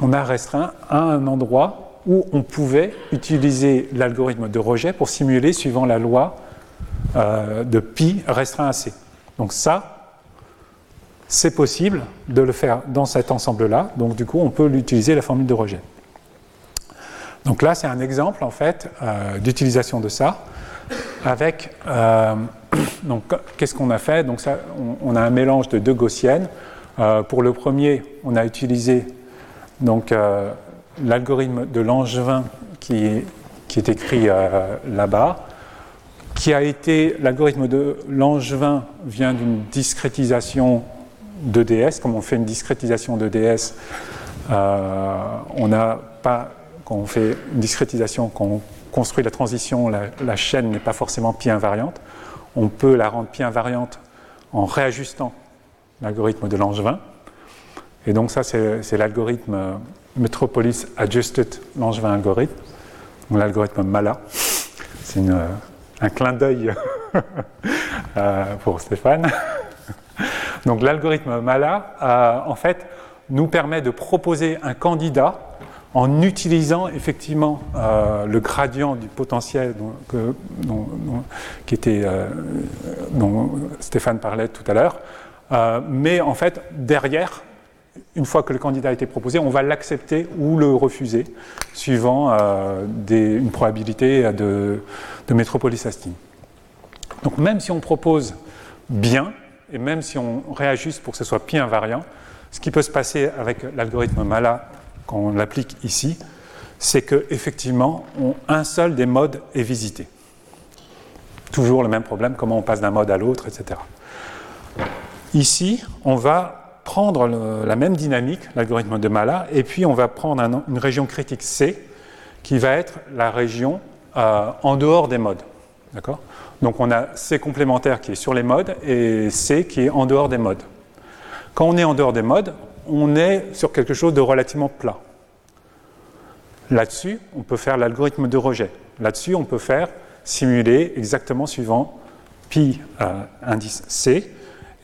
on a restreint à un endroit où on pouvait utiliser l'algorithme de rejet pour simuler suivant la loi euh, de pi restreint à c. Donc ça, c'est possible de le faire dans cet ensemble-là. Donc du coup, on peut l'utiliser la formule de rejet. Donc là, c'est un exemple en fait euh, d'utilisation de ça avec. Euh, donc, qu'est-ce qu'on a fait? Donc, on, a un mélange de deux gaussiennes. Euh, pour le premier, on a utilisé donc l'algorithme de Langevin qui est, écrit là-bas, qui a été l'algorithme de Langevin vient d'une discrétisation de DS. Comme on fait une discrétisation de DS, on n'a pas on fait une discrétisation, quand on construit la transition, la, chaîne n'est pas forcément pi invariante. On peut la rendre pi invariante en réajustant l'algorithme de Langevin. Et donc ça, c'est l'algorithme Metropolis Adjusted Langevin Algorithm, l'algorithme MALA. C'est un clin d'œil euh, pour Stéphane. donc l'algorithme MALA, euh, en fait, nous permet de proposer un candidat en utilisant effectivement euh, le gradient du potentiel euh, dont Stéphane parlait tout à l'heure. Euh, mais en fait, derrière, une fois que le candidat a été proposé, on va l'accepter ou le refuser, suivant une probabilité de, de. Donc même si on propose bien, et même si on réajuste pour que ce soit pi invariant, ce qui peut se passer avec l'algorithme MALA quand on l'applique ici, c'est qu'effectivement, un seul des modes est visité. Toujours le même problème, comment on passe d'un mode à l'autre, etc. Ici, on va prendre la même dynamique, l'algorithme de Mala, et puis on va prendre une région critique C, qui va être la région euh, en dehors des modes. D'accord? Donc on a C complémentaire qui est sur les modes et C qui est en dehors des modes. Quand on est en dehors des modes, on est sur quelque chose de relativement plat. Là-dessus, on peut faire l'algorithme de rejet. Là-dessus, on peut faire simuler exactement suivant pi euh, indice C.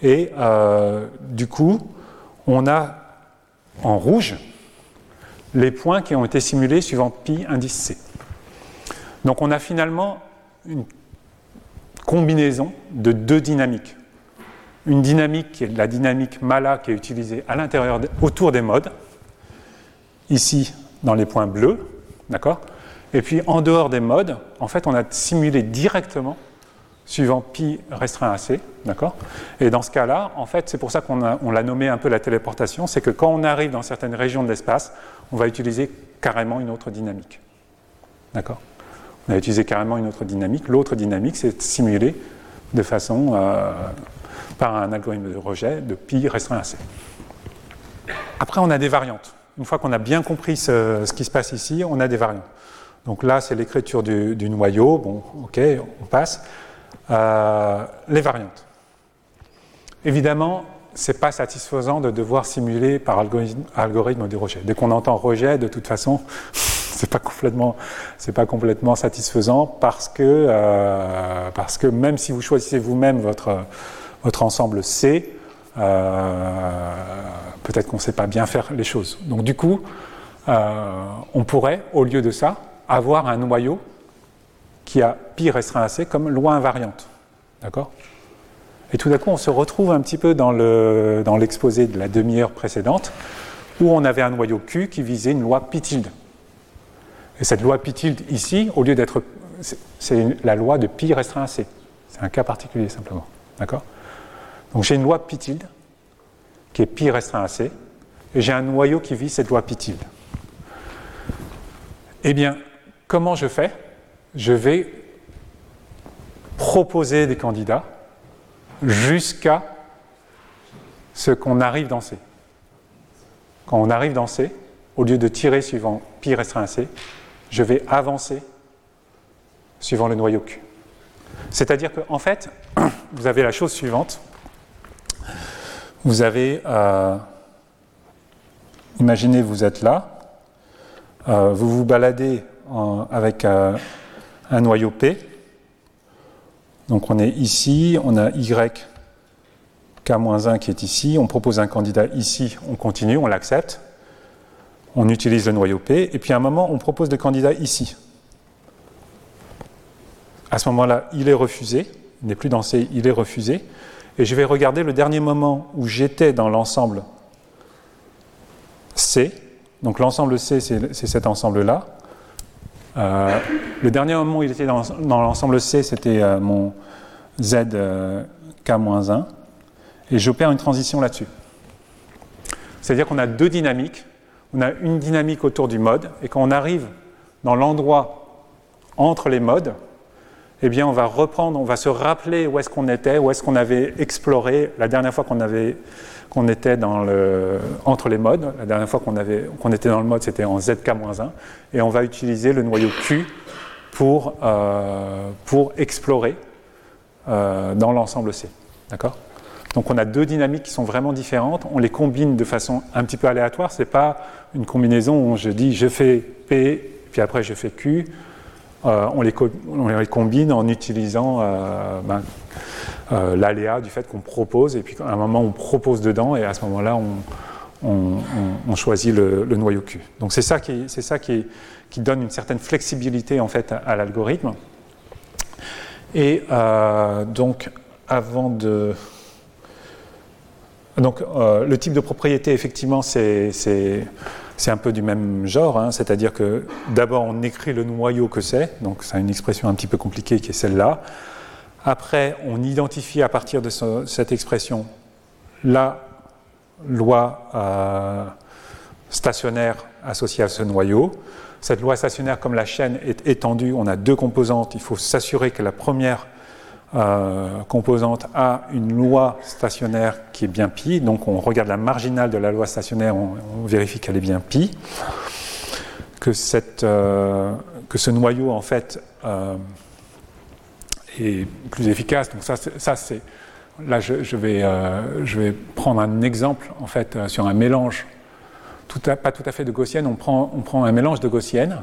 Et euh, du coup, on a en rouge les points qui ont été simulés suivant pi indice C. Donc on a finalement une combinaison de deux dynamiques une dynamique qui est la dynamique Mala qui est utilisée à l'intérieur, autour des modes, ici dans les points bleus, d'accord? Et puis en dehors des modes, en fait, on a simulé directement suivant pi restreint à c, d'accord? Et dans ce cas-là, en fait, c'est pour ça qu'on l'a nommé un peu la téléportation, c'est que quand on arrive dans certaines régions de l'espace, on va utiliser carrément une autre dynamique, d'accord? On a utilisé carrément une autre dynamique. L'autre dynamique, c'est simulé de façon euh, par un algorithme de rejet de pi restreint à c. Après, on a des variantes. Une fois qu'on a bien compris ce, qui se passe ici, on a des variantes. Donc là, c'est l'écriture du, noyau. Bon, ok, on passe. Euh, les variantes. Évidemment, ce n'est pas satisfaisant de devoir simuler par algorithme, algorithme de rejet. Dès qu'on entend rejet, de toute façon, c'est pas complètement, c'est pas complètement satisfaisant parce que, euh, parce que même si vous choisissez vous-même votre votre ensemble C, euh, peut-être qu'on ne sait pas bien faire les choses. Donc du coup, euh, on pourrait, au lieu de ça, avoir un noyau qui a pi restreint à C comme loi invariante. D'accord? Et tout d'un coup, on se retrouve un petit peu dans l'exposé de la demi-heure précédente, où on avait un noyau Q qui visait une loi pi tilde. Et cette loi pi tilde ici, au lieu d'être. C'est la loi de pi restreint à C. C'est un cas particulier simplement. D'accord? Donc j'ai une loi pi tilde, qui est pi restreint à c, et j'ai un noyau qui vit cette loi pi tilde. Eh bien, comment je fais? Je vais proposer des candidats jusqu'à ce qu'on arrive dans C. Quand on arrive dans C, au lieu de tirer suivant pi restreint à C, je vais avancer suivant le noyau Q. C'est-à-dire qu'en fait, vous avez la chose suivante. Vous avez, euh, imaginez, vous êtes là, euh, vous vous baladez avec euh, un noyau P. Donc on est ici, on a Y K-1 qui est ici, on propose un candidat ici, on continue, on l'accepte, on utilise le noyau P, et puis à un moment on propose le candidat ici. À ce moment-là, il est refusé, il n'est plus dans C, il est refusé. Et je vais regarder le dernier moment où j'étais dans l'ensemble C. Donc l'ensemble C, c'est cet ensemble-là. Euh, le dernier moment où il était dans, l'ensemble C, c'était euh, mon Z euh, K-1. Et j'opère une transition là-dessus. C'est-à-dire qu'on a deux dynamiques. On a une dynamique autour du mode, et quand on arrive dans l'endroit entre les modes, eh bien, on va reprendre, on va se rappeler où est-ce qu'on était, où est-ce qu'on avait exploré la dernière fois qu'on avait qu'on était dans le, entre les modes. La dernière fois qu'on avait qu'on était dans le mode, c'était en ZK-1, et on va utiliser le noyau Q pour, euh, pour explorer euh, dans l'ensemble C. D'accord? Donc on a deux dynamiques qui sont vraiment différentes. On les combine de façon un petit peu aléatoire. Ce n'est pas une combinaison où je dis je fais P, puis après je fais Q. Euh, on, les combine en utilisant euh, ben, euh, l'aléa du fait qu'on propose, et puis à un moment on propose dedans, et à ce moment-là on, choisit le, noyau Q. Donc c'est ça, qui, donne une certaine flexibilité en fait à, l'algorithme. Et donc avant de... Donc le type de propriété, effectivement, c'est c'est un peu du même genre, hein, c'est-à-dire que d'abord on écrit le noyau que c'est, donc c'est une expression un petit peu compliquée qui est celle-là. Après, on identifie à partir de cette expression la loi euh, stationnaire associée à ce noyau. Cette loi stationnaire, comme la chaîne est étendue, on a deux composantes. Il faut s'assurer que la première euh, composante a une loi stationnaire qui est bien pi, donc on regarde la marginale de la loi stationnaire, on, vérifie qu'elle est bien pi, que, cette, euh, que ce noyau en fait euh, est plus efficace. Donc ça, c'est là je, vais, prendre un exemple en fait sur un mélange, pas tout à fait de gaussienne, on prend, on prend un mélange de gaussienne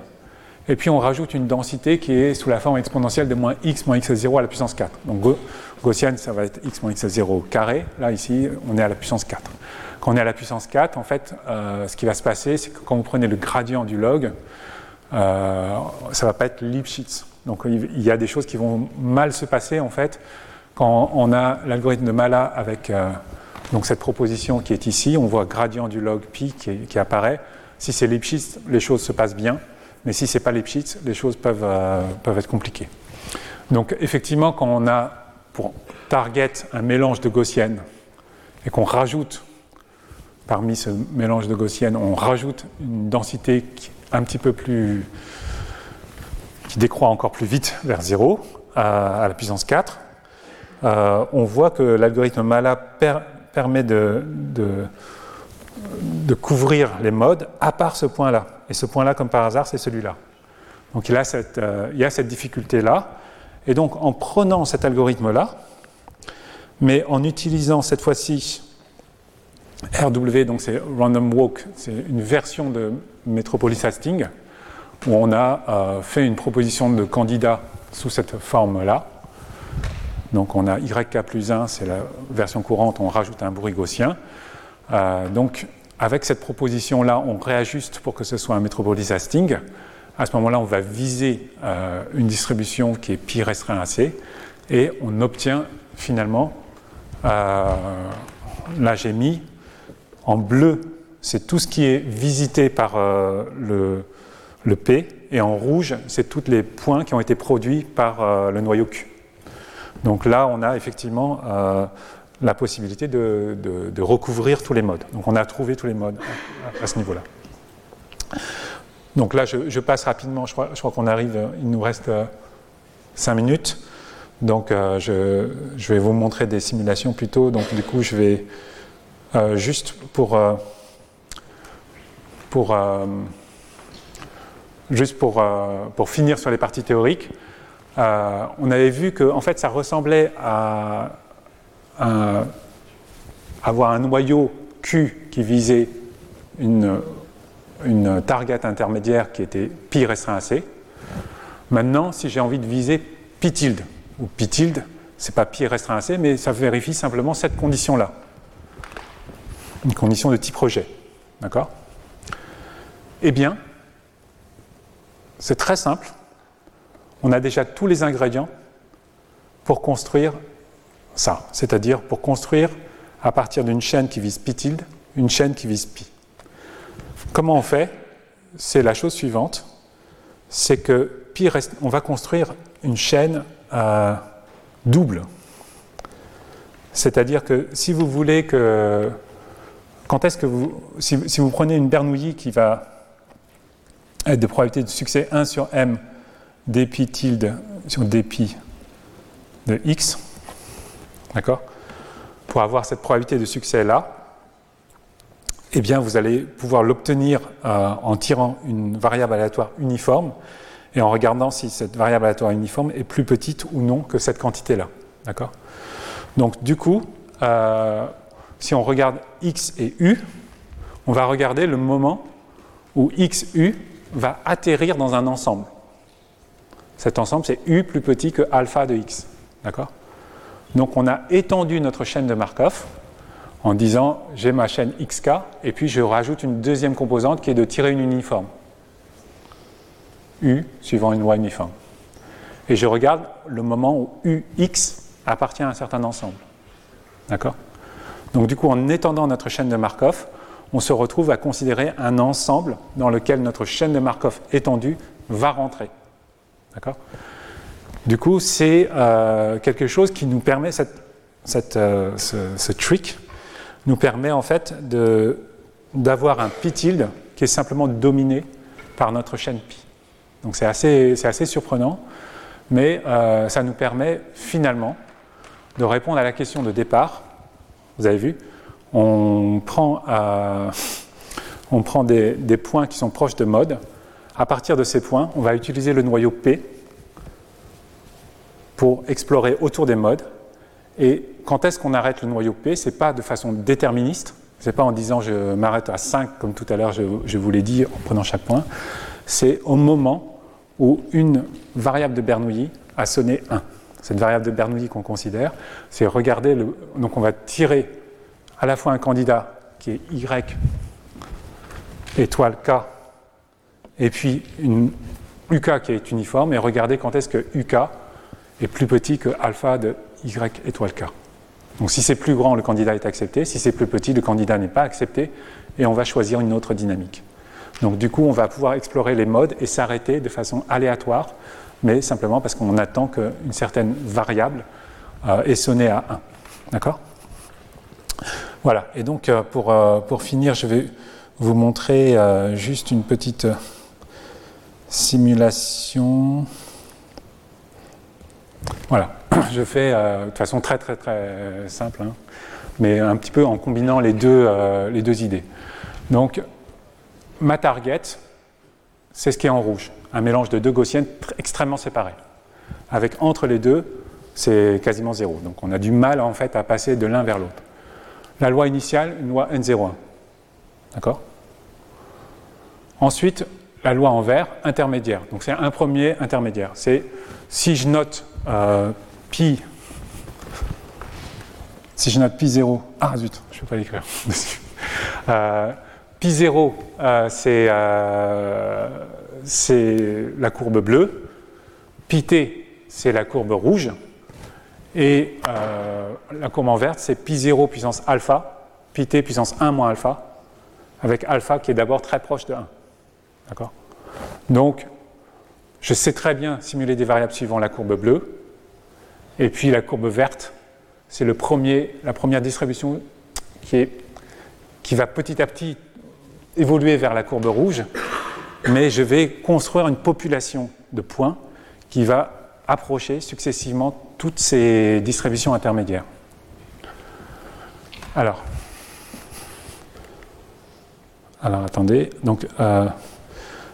et puis on rajoute une densité qui est sous la forme exponentielle de moins x moins x0 à la puissance 4. Donc gaussienne, ça va être x moins x0 carré. Là, ici, on est à la puissance 4. Quand on est à la puissance 4, en fait, euh, ce qui va se passer, c'est que quand vous prenez le gradient du log, euh, ça ne va pas être Lipschitz. Donc il y a des choses qui vont mal se passer, en fait, quand on a l'algorithme de Mala avec euh, donc cette proposition qui est ici. On voit gradient du log pi qui, qui apparaît. Si c'est Lipschitz, les choses se passent bien. Mais si ce n'est pas Lipschitz, les choses peuvent, euh, peuvent être compliquées. Donc effectivement, quand on a pour target un mélange de gaussiennes et qu'on rajoute parmi ce mélange de gaussiennes, on rajoute une densité un petit peu plus qui décroît encore plus vite vers 0 à, la puissance 4, euh, on voit que l'algorithme Mala permet de couvrir les modes à part ce point-là. Et ce point-là, comme par hasard, c'est celui-là. Donc il, euh, y a cette difficulté-là. Et donc en prenant cet algorithme-là, mais en utilisant cette fois-ci RW, donc c'est Random Walk, c'est une version de Metropolis Hastings, où on a euh, fait une proposition de candidat sous cette forme-là. Donc on a YK plus 1, c'est la version courante, on rajoute un bruit gaussien. Euh, donc avec cette proposition-là, on réajuste pour que ce soit un Metropolis Hastings. À ce moment-là, on va viser euh, une distribution qui est pi restreint à C et on obtient finalement, là j'ai mis en bleu, c'est tout ce qui est visité par euh, le, le, P et en rouge, c'est tous les points qui ont été produits par le noyau Q. Donc là, on a effectivement la possibilité de, recouvrir tous les modes. Donc on a trouvé tous les modes à, ce niveau-là. Donc là, je, passe rapidement, je crois, qu'on arrive, il nous reste 5 euh, minutes. Donc euh, je, vais vous montrer des simulations plutôt. Donc du coup, je vais euh, juste pour, juste pour, pour finir sur les parties théoriques, on avait vu que en fait, ça ressemblait à, avoir un noyau Q qui visait une, une target intermédiaire qui était pi restreint à C. Maintenant, si j'ai envie de viser pi tilde, ou pi tilde, c'est pas pi restreint à C, mais ça vérifie simplement cette condition-là. Une condition de type rejet. D'accord? Eh bien, c'est très simple. On a déjà tous les ingrédients pour construire ça, c'est-à-dire pour construire à partir d'une chaîne qui vise pi tilde, une chaîne qui vise pi. Comment on fait? C'est la chose suivante, c'est que pi reste, on va construire une chaîne euh, double. C'est-à-dire que si vous voulez que quand est-ce que vous si, vous prenez une Bernoulli qui va être de probabilité de succès 1 sur m dpi tilde sur dpi de x, d'accord? Pour avoir cette probabilité de succès là, eh bien vous allez pouvoir l'obtenir euh, en tirant une variable aléatoire uniforme et en regardant si cette variable aléatoire uniforme est plus petite ou non que cette quantité-là. D'accord? Donc du coup, euh, si on regarde x et u, on va regarder le moment où x, u va atterrir dans un ensemble. Cet ensemble, c'est u plus petit que alpha de x. D'accord? Donc on a étendu notre chaîne de Markov en disant j'ai ma chaîne xk et puis je rajoute une deuxième composante qui est de tirer une uniforme. U suivant une loi uniforme. Et je regarde le moment où UX appartient à un certain ensemble. D'accord? Donc du coup, en étendant notre chaîne de Markov, on se retrouve à considérer un ensemble dans lequel notre chaîne de Markov étendue va rentrer. D'accord? Du coup, c'est euh, quelque chose qui nous permet, cette, euh, ce, trick, nous permet en fait d'avoir un pi tilde qui est simplement dominé par notre chaîne pi. Donc c'est assez, surprenant, mais euh, ça nous permet finalement de répondre à la question de départ. Vous avez vu, on prend, on prend des, des, points qui sont proches de mode. À partir de ces points, on va utiliser le noyau P pour explorer autour des modes. Et quand est-ce qu'on arrête le noyau P? Ce n'est pas de façon déterministe, ce n'est pas en disant je m'arrête à 5 comme tout à l'heure je, je vous l'ai dit en prenant chaque point. C'est au moment où une variable de Bernoulli a sonné 1. Cette variable de Bernoulli qu'on considère, c'est regarder, le, donc on va tirer à la fois un candidat qui est Y étoile K, et puis une UK qui est uniforme, et regarder quand est-ce que UK est plus petit que alpha de Y étoile K. Donc si c'est plus grand, le candidat est accepté, si c'est plus petit, le candidat n'est pas accepté, et on va choisir une autre dynamique. Donc du coup, on va pouvoir explorer les modes et s'arrêter de façon aléatoire, mais simplement parce qu'on attend qu'une certaine variable euh, est sonnée à 1. D'accord? Voilà, et donc euh, euh, pour, finir, je vais vous montrer juste une petite simulation. Voilà, je fais de façon très très très simple, hein, mais un petit peu en combinant les deux, les deux idées. Donc ma target, c'est ce qui est en rouge, un mélange de deux gaussiennes extrêmement séparées. Avec entre les deux, c'est quasiment zéro. Donc on a du mal en fait à passer de l'un vers l'autre. La loi initiale, une loi N01. D'accord? Ensuite, la loi en vert, intermédiaire. Donc c'est un premier intermédiaire. C'est si je note euh, pi, si je note pi 0, ah zut, je ne pas l'écrire. Euh, Pi 0, euh, euh, c'est la courbe bleue. Pi t, c'est la courbe rouge. Et la courbe en verte, c'est pi 0 puissance alpha, pi t puissance 1 moins alpha, avec alpha qui est d'abord très proche de 1. D'accord? Donc, je sais très bien simuler des variables suivant la courbe bleue. Et puis la courbe verte, c'est la première distribution qui, va petit à petit évoluer vers la courbe rouge, mais je vais construire une population de points qui va approcher successivement toutes ces distributions intermédiaires. Alors, alors attendez, donc euh,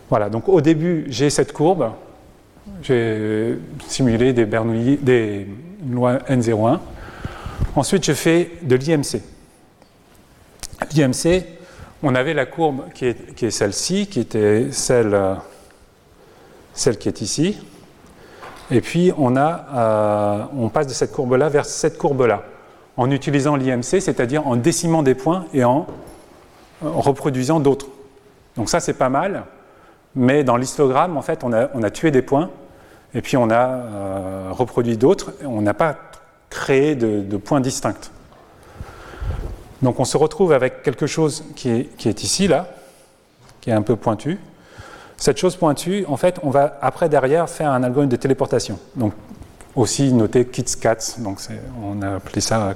voilà, donc au début j'ai cette courbe, J'ai simulé des, Bernoulli, des lois N01. Ensuite, je fais de l'IMC. L'IMC, on avait la courbe qui est, celle-ci, qui était celle, celle qui est ici. Et puis, on, a, euh, on passe de cette courbe-là vers cette courbe-là, en utilisant l'IMC, c'est-à-dire en décimant des points et en reproduisant d'autres. Donc ça, c'est pas mal, mais dans l'histogramme, en fait, on a, tué des points, et puis on a euh, reproduit d'autres, on n'a pas créé de, points distincts. Donc on se retrouve avec quelque chose qui est, ici, là, qui est un peu pointu, cette chose pointue, en fait, on va après derrière faire un algorithme de téléportation. Donc aussi noté KITSCATS, donc on a appelé ça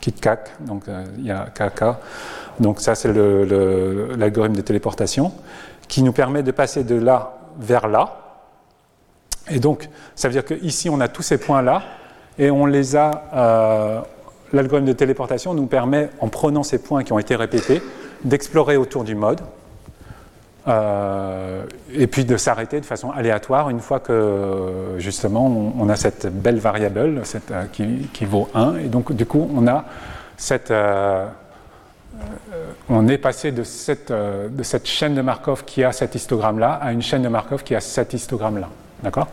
KitCac, donc euh, il y a KK. Donc ça c'est l'algorithme de téléportation qui nous permet de passer de là vers là. Et donc ça veut dire qu'ici on a tous ces points là et on les a. Euh, l'algorithme de téléportation nous permet, en prenant ces points qui ont été répétés, d'explorer autour du mode euh, et puis de s'arrêter de façon aléatoire une fois que justement on, a cette belle variable euh, qui, qui, vaut 1 et donc du coup on a cette on est passé de cette, de cette chaîne de Markov qui a cet histogramme là à une chaîne de Markov qui a cet histogramme là d'accord?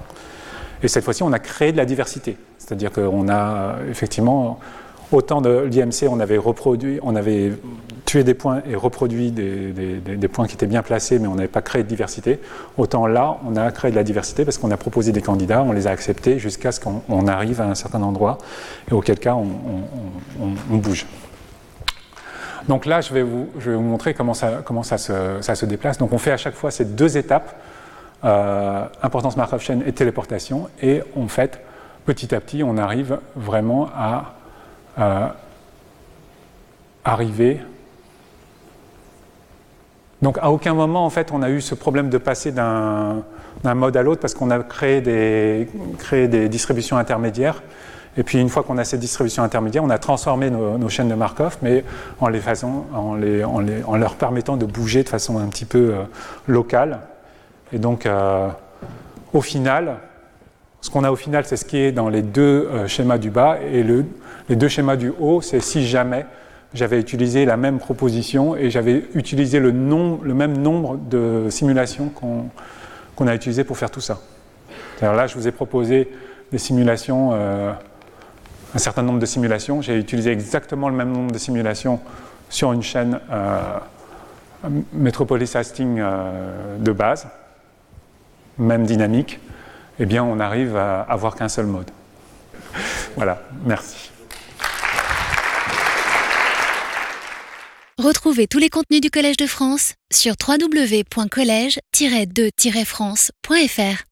Et cette fois-ci on a créé de la diversité c'est à dire qu'on a effectivement Autant de l'IMC, on avait reproduit, on avait tué des points et reproduit des, points qui étaient bien placés, mais on n'avait pas créé de diversité. Autant là, on a créé de la diversité parce qu'on a proposé des candidats, on les a acceptés jusqu'à ce qu'on arrive à un certain endroit, et auquel cas on, bouge. Donc là, je vais vous, montrer comment, ça, se, déplace. Donc on fait à chaque fois ces deux étapes, euh, importance Markov chain et téléportation, et en fait, petit à petit, on arrive vraiment à euh, arriver. Donc à aucun moment, en fait, on a eu ce problème de passer d'un mode à l'autre parce qu'on a créé des distributions intermédiaires. Et puis une fois qu'on a ces distributions intermédiaires, on a transformé nos, chaînes de Markov, mais en, les faisant, en, les, en, les, en, leur permettant de bouger de façon un petit peu euh, locale. Et donc, euh, au final, ce qu'on a au final, c'est ce qui est dans les deux euh, schémas du bas, et le, les deux schémas du haut, c'est si jamais j'avais utilisé la même proposition et j'avais utilisé le, le, même nombre de simulations qu'on a utilisé pour faire tout ça. Alors là, je vous ai proposé des simulations, un certain nombre de simulations. J'ai utilisé exactement le même nombre de simulations sur une chaîne euh, Metropolis Hastings euh, de base, même dynamique. Eh bien, on arrive à avoir qu'un seul mode. Voilà, merci. Retrouvez tous les contenus du Collège de France sur www.colège-2-france.fr.